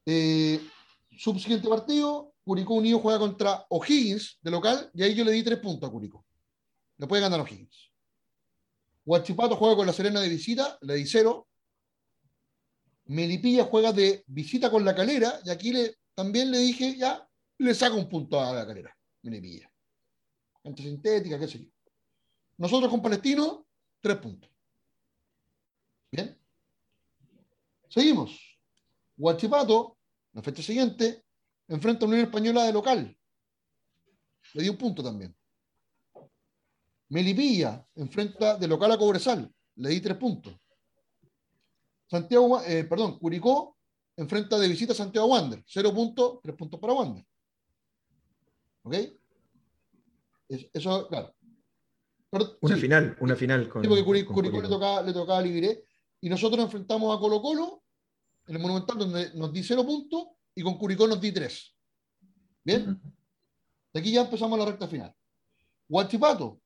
Eh, subsiguiente partido, Curicó Unido juega contra O'Higgins de local y ahí yo le di tres puntos a Curicó. Le puede ganar O'Higgins. Huachipato juega con la Serena de visita, le di cero. Melipilla juega de visita con la calera, y aquí le, también le dije, ya, le saco un punto a la calera, Melipilla. Antisintética, qué sé yo. Nosotros con Palestino, tres puntos. Bien. Seguimos. Huachipato, la fecha siguiente, enfrenta a Unión Española de local. Le di un punto también. Melipilla enfrenta de local a Cobresal, le di tres puntos. Santiago, eh, perdón, Curicó enfrenta de visita a Santiago Wander, cero puntos, tres puntos para Wander. ¿Ok? Eso, claro. una final, una final. Con, sí, porque Curicó, le tocaba, le tocaba libre. Y nosotros enfrentamos a Colo Colo en el Monumental, donde nos di cero puntos, y con Curicó nos di tres. ¿Bien? De aquí ya empezamos la recta final. Huachipato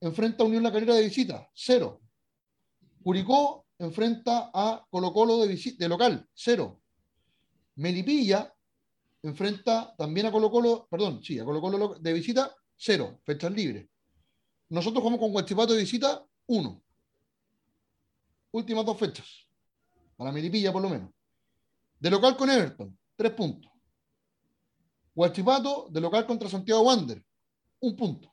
enfrenta a Unión La Calera de visita, cero. Curicó enfrenta a Colo Colo de, de local, cero. Melipilla enfrenta también a Colo Colo, perdón, sí, a Colo Colo de visita, cero, fechas libres. Nosotros jugamos con Guachipato de visita, uno. Últimas dos fechas. Para Milipilla, por lo menos. De local con Everton, tres puntos. Guachipato, de local contra Santiago Wander, un punto.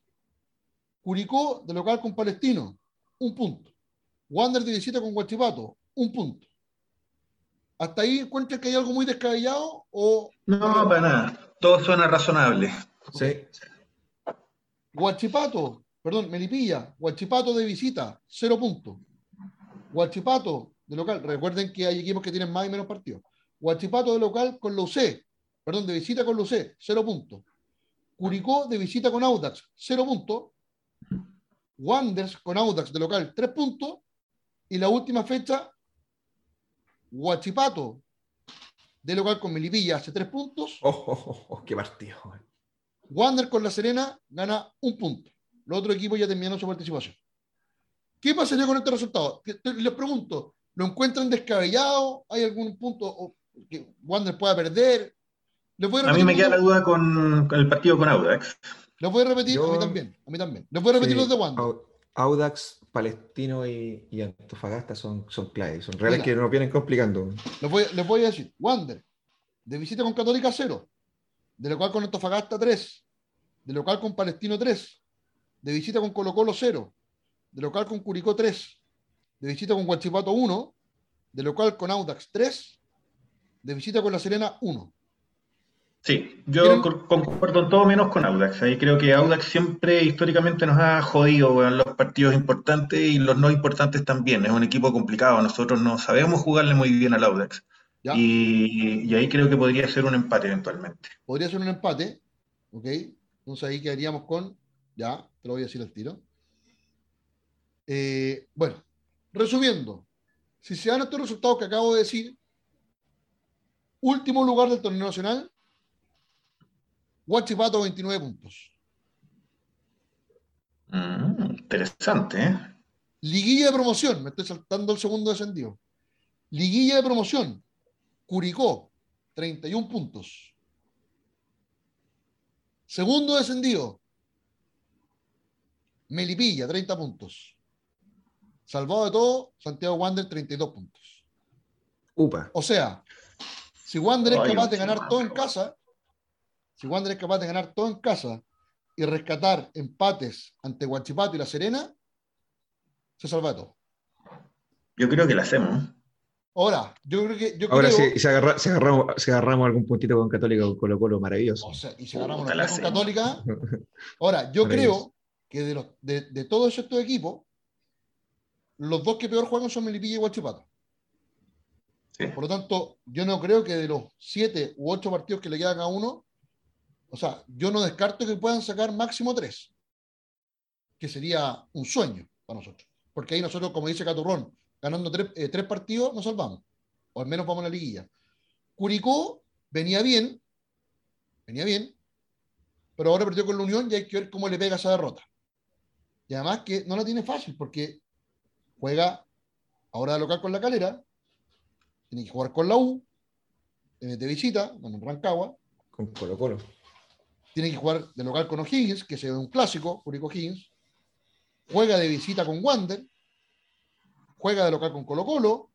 Curicó, de local con Palestino, un punto. Wander de visita con Guachipato, un punto. ¿Hasta ahí encuentras que hay algo muy descabellado? O... No, para nada. Todo suena razonable. Sí. Guachipato, perdón, Melipilla, Guachipato de visita, cero puntos. Guachipato de local, recuerden que hay equipos que tienen más y menos partidos. Guachipato de local con la UC, perdón, de visita con la UC, cero puntos. Curicó de visita con Audax, cero puntos. Wanders con Audax de local, tres puntos. Y la última fecha, Guachipato de local con Melipilla hace tres puntos. Oh, oh, oh, oh qué partido. Wander con La Serena gana un punto. Los otros equipos ya terminaron su participación. ¿Qué pasaría con este resultado? Les pregunto, ¿lo encuentran descabellado? ¿Hay algún punto que Wander pueda perder? a, mí me queda la duda con, el partido con Audax. ¿Lo puede repetir? A mí también. A mí también. ¿Lo puede repetir los de Wander? Audax, Palestino y, Antofagasta son, son claves, son reales que nos vienen complicando. Les voy, voy, a decir, Wander, de visita con Católica 0, de local con Antofagasta 3, de local con Palestino 3, de visita con Colo Colo 0, de local con Curicó 3, de visita con Guachipato 1, de local con Audax 3, de visita con La Serena 1. Sí, yo concuerdo en todo menos con Audax. Ahí creo que Audax siempre históricamente nos ha jodido en los partidos importantes y los no importantes también. Es un equipo complicado. Nosotros no sabemos jugarle muy bien al Audax. Y, ahí creo que podría ser un empate eventualmente. Podría ser un empate, ¿ok? Entonces ahí quedaríamos con, ya, te lo voy a decir al tiro. Eh, bueno, resumiendo, si se dan estos resultados que acabo de decir, último lugar del torneo nacional, Guachipato 29 puntos. Mm, interesante, ¿eh? Liguilla de promoción, me estoy saltando el segundo descendido. Liguilla de promoción, Curicó, 31 puntos. Segundo descendido, Melipilla, 30 puntos. Salvado de todo, Santiago Wander, 32 puntos. Upa. O sea, si Wander es capaz de ganar todo en casa, si Wander es capaz de ganar todo en casa y rescatar empates ante Guachipato y La Serena, se salva todo. Yo creo que lo hacemos. Ahora, yo creo que. Yo Ahora, creo, si, si, agarramos, si, agarramos, algún puntito con Católica o Colo Colo, maravilloso. O sea, y si agarramos una con Católica. Ahora, yo creo que de, los, de, de, todos estos equipos, los dos que peor juegan son Melipilla y Guachipato. Por lo tanto, yo no creo que de los siete u ocho partidos que le quedan a uno, o sea, yo no descarto que puedan sacar máximo tres, que sería un sueño para nosotros. Porque ahí nosotros, como dice Caturrón, ganando tres, eh, tres partidos, nos salvamos. O al menos vamos a la liguilla. Curicó venía bien, venía bien, pero ahora perdió con la Unión y hay que ver cómo le pega esa derrota. Y además que no la tiene fácil porque juega ahora de local con la calera, tiene que jugar con la U, de visita, con Rancagua. Con Colo Colo tiene que jugar de local con O'Higgins, que se ve un clásico, Curicó O'Higgins, juega de visita con Wander, juega de local con Colo Colo,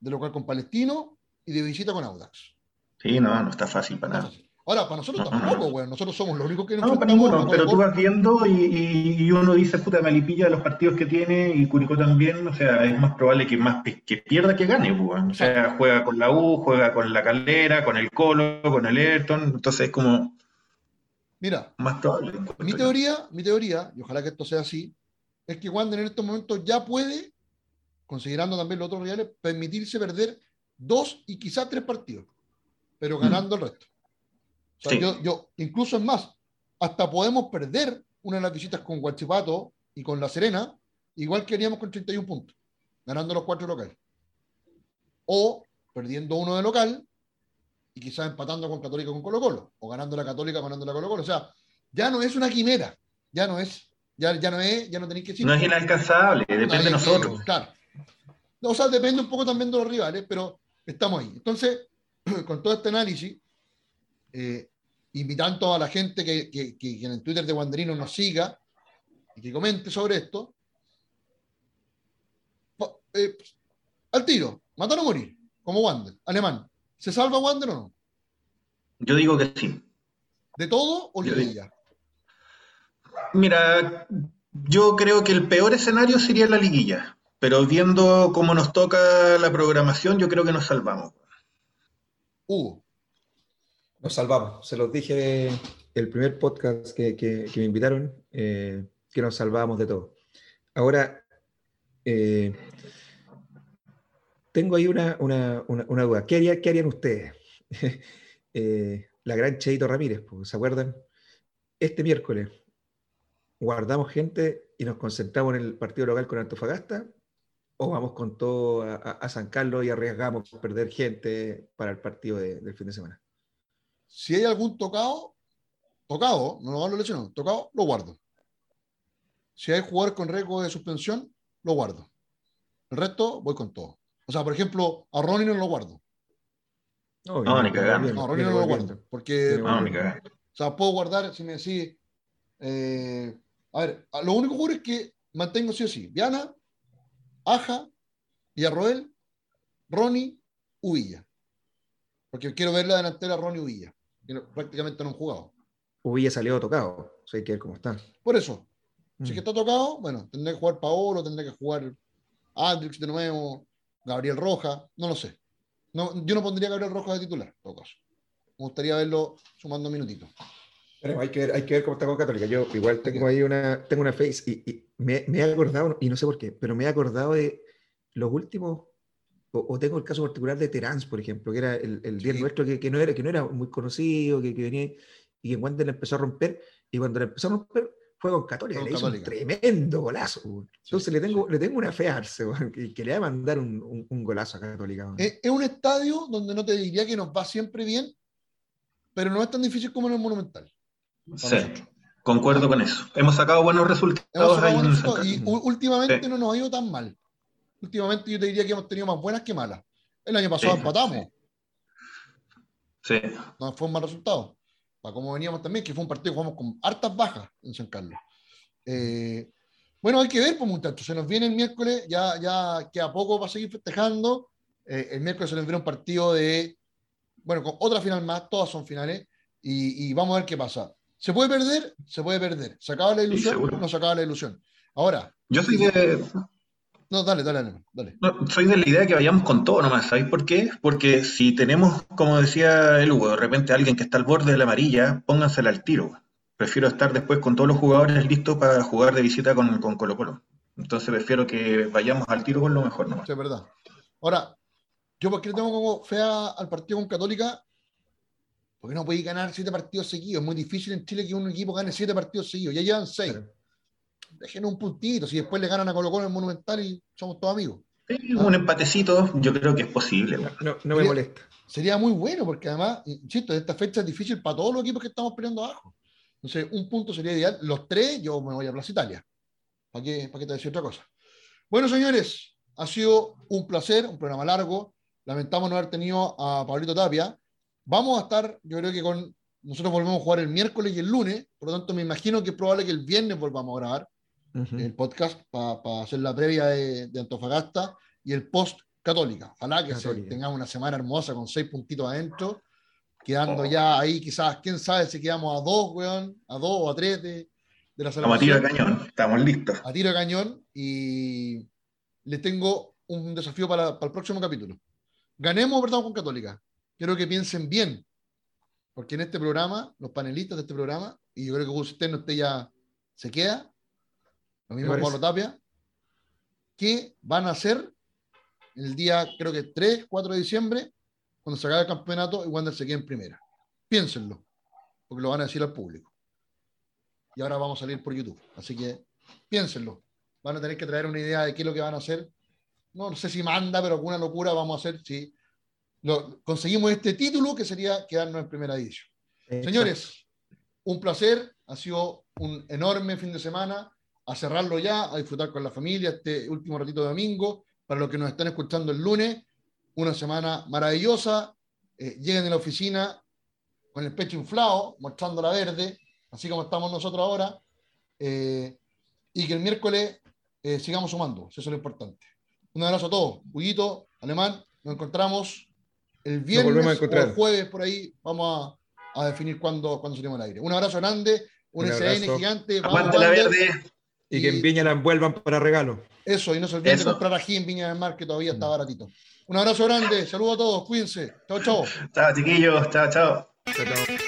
de local con Palestino y de visita con Audax. Sí, no, no está fácil para nada. Ahora, para nosotros tampoco, güey. Nosotros somos los únicos que no. No, para ninguno, pero tú vas viendo y, uno dice, puta, Malipilla, los partidos que tiene y Curicó también, o sea, es más probable que más que pierda que gane, güey. O sea, juega con la U, juega con la Calera, con el Colo, con el Ayrton, entonces es como Mira, mi teoría, mi teoría, y ojalá que esto sea así, es que Wander en estos momentos ya puede, considerando también los otros reales, permitirse perder dos y quizás tres partidos, pero mm. ganando el resto. Yo, incluso es más, hasta podemos perder una de las visitas con Guachipato y con La Serena, igual que haríamos con 31 puntos, ganando los cuatro locales. O perdiendo uno de local y quizás empatando con Católica con Colo Colo, o ganando la Católica ganando la Colo Colo. O sea, ya no es una quimera, ya no es, ya, ya no es, ya no tenéis que decir. No es inalcanzable, depende de nosotros. claro. O sea, depende un poco también de los rivales, pero estamos ahí. Entonces, con todo este análisis, eh, invitando a la gente que, que, que, en el Twitter de Wanderino nos siga y que comente sobre esto. Eh, al tiro, matar o morir, como Wander, alemán. ¿Se salva Wander o no? Yo digo que sí. ¿De todo o liguilla? Mira, yo creo que el peor escenario sería la liguilla, pero viendo cómo nos toca la programación, yo creo que nos salvamos. Hugo. Nos salvamos. Se los dije el primer podcast que, me invitaron, eh, que nos salvábamos de todo. Ahora, eh, tengo ahí una, duda. ¿Qué, harían ustedes? Eh, la gran Cheito Ramírez, ¿se acuerdan? Este miércoles guardamos gente y nos concentramos en el partido local con Antofagasta o vamos con todo a, San Carlos y arriesgamos perder gente para el partido del fin de semana. Si hay algún tocado, tocado, no lo van a tocado, lo guardo. Si hay jugador con riesgo de suspensión, lo guardo. El resto, voy con todo. O sea, por ejemplo, a Ronnie no lo guardo. No, no, ni No, a Ronnie no lo guardo. Porque, no, ni o sea, puedo guardar, si me decís, eh, a ver, lo único que ocurre es que mantengo sí o sí. Viana, Aja, Villarroel, Ronnie, Uvilla. Porque quiero ver la delantera Ronnie Uvilla, que prácticamente no han jugado. Uvilla salió tocado, o hay que ver cómo está. Por eso, si que mm. está tocado, bueno, tendré que jugar Paolo, tendré que jugar Aldrich de nuevo, Gabriel Roja, no lo sé. No, yo no pondría a Gabriel Roja de titular, en todo caso. Me gustaría verlo sumando minutitos. Pero hay que, ver, hay que ver cómo está con Católica. Yo igual tengo ahí una, tengo una face y, me, me, he acordado, y no sé por qué, pero me he acordado de los últimos, o, tengo el caso particular de Terán, por ejemplo, que era el, el 10 nuestro que, que, no era, que no era muy conocido, que, que venía y que cuando le empezó a romper, y cuando le empezó a romper, fue con Católica, le hizo un tremendo golazo. Entonces le, tengo, le tengo una fe a Arce, que, que, le va a mandar un, un, golazo a Católica. Es, es, un estadio donde no te diría que nos va siempre bien, pero no es tan difícil como en el Monumental. Sí, concuerdo con eso. Hemos sacado buenos resultados. y últimamente no nos ha ido tan mal. Últimamente yo te diría que hemos tenido más buenas que malas. El año pasado empatamos. Sí. No fue un mal resultado. Para como veníamos también, que fue un partido que jugamos con hartas bajas en San Carlos. Eh, bueno, hay que ver, pues muchachos. Se nos viene el miércoles, ya, ya queda poco para seguir festejando. Eh, el miércoles se nos viene un partido de, bueno, con otra final más, todas son finales, y, y vamos a ver qué pasa. ¿Se puede perder? Se puede perder. ¿Se acaba la ilusión? no se acaba la ilusión. Ahora. Yo soy de. No, dale, dale, dale. soy de la idea de que vayamos con todo nomás. ¿Sabéis por qué? Porque si tenemos, como decía el Hugo, de repente alguien que está al borde de la amarilla, póngansela al tiro. Prefiero estar después con todos los jugadores listos para jugar de visita con, con Colo Colo. Entonces prefiero que vayamos al tiro con lo mejor nomás. Sí, es verdad. Ahora, yo porque le tengo como fea al partido con Católica, porque no podéis ganar siete partidos seguidos. Es muy difícil en Chile que un equipo gane siete partidos seguidos. Ya llevan seis. Dejen un puntito. Si después le ganan a Colo Colo en el Monumental y somos todos amigos. Un empatecito, yo creo que es posible. No, me molesta. Sería muy bueno, porque además, insisto, esta fecha es difícil para todos los equipos que estamos peleando abajo. Entonces, un punto sería ideal. Los tres, yo me voy a Plaza Italia. ¿Para qué, para qué te decir otra cosa? Bueno, señores, ha sido un placer, un programa largo. Lamentamos no haber tenido a Pablito Tapia. Vamos a estar, yo creo que con. Nosotros volvemos a jugar el miércoles y el lunes, por lo tanto, me imagino que es probable que el viernes volvamos a grabar el podcast para hacer la previa de, Antofagasta y el post Católica. Ojalá que tengamos una semana hermosa con seis puntitos adentro, quedando oh. ya ahí, quizás, quién sabe si quedamos a dos, weón, a dos o a tres de, de la Estamos a tiro de cañón, estamos listos. A tiro de cañón y les tengo un desafío para, para el próximo capítulo. Ganemos, ¿verdad? Con Católica quiero que piensen bien, porque en este programa, los panelistas de este programa, y yo creo que usted no esté ya, se queda, lo mismo Pablo Tapia, ¿qué van a hacer el día, creo que 3, 4 de diciembre, cuando se acabe el campeonato y Wander se quede en primera? Piénsenlo, porque lo van a decir al público. Y ahora vamos a salir por YouTube, así que piénsenlo. Van a tener que traer una idea de qué es lo que van a hacer. No, no sé si manda, pero alguna locura vamos a hacer, sí conseguimos este título que sería quedarnos en primera edición. Señores, un placer, ha sido un enorme fin de semana, a cerrarlo ya, a disfrutar con la familia este último ratito de domingo, para los que nos están escuchando el lunes, una semana maravillosa, eh, lleguen a la oficina con el pecho inflado, mostrando la verde, así como estamos nosotros ahora, eh, y que el miércoles eh, sigamos sumando, eso es lo importante. Un abrazo a todos. Huguito, Alemán, nos encontramos el viernes o el jueves por ahí. Vamos a, a definir cuándo, cuándo salimos al aire. Un abrazo grande, un, SN gigante. Aguante la verde. Y, que en Viña la envuelvan para regalo. Eso, y no se olviden de comprar aquí en Viña del Mar, que todavía está baratito. Un abrazo grande, saludos a todos, cuídense. Chao, chao. Chao, chiquillos, chao, chao. Chao, chao.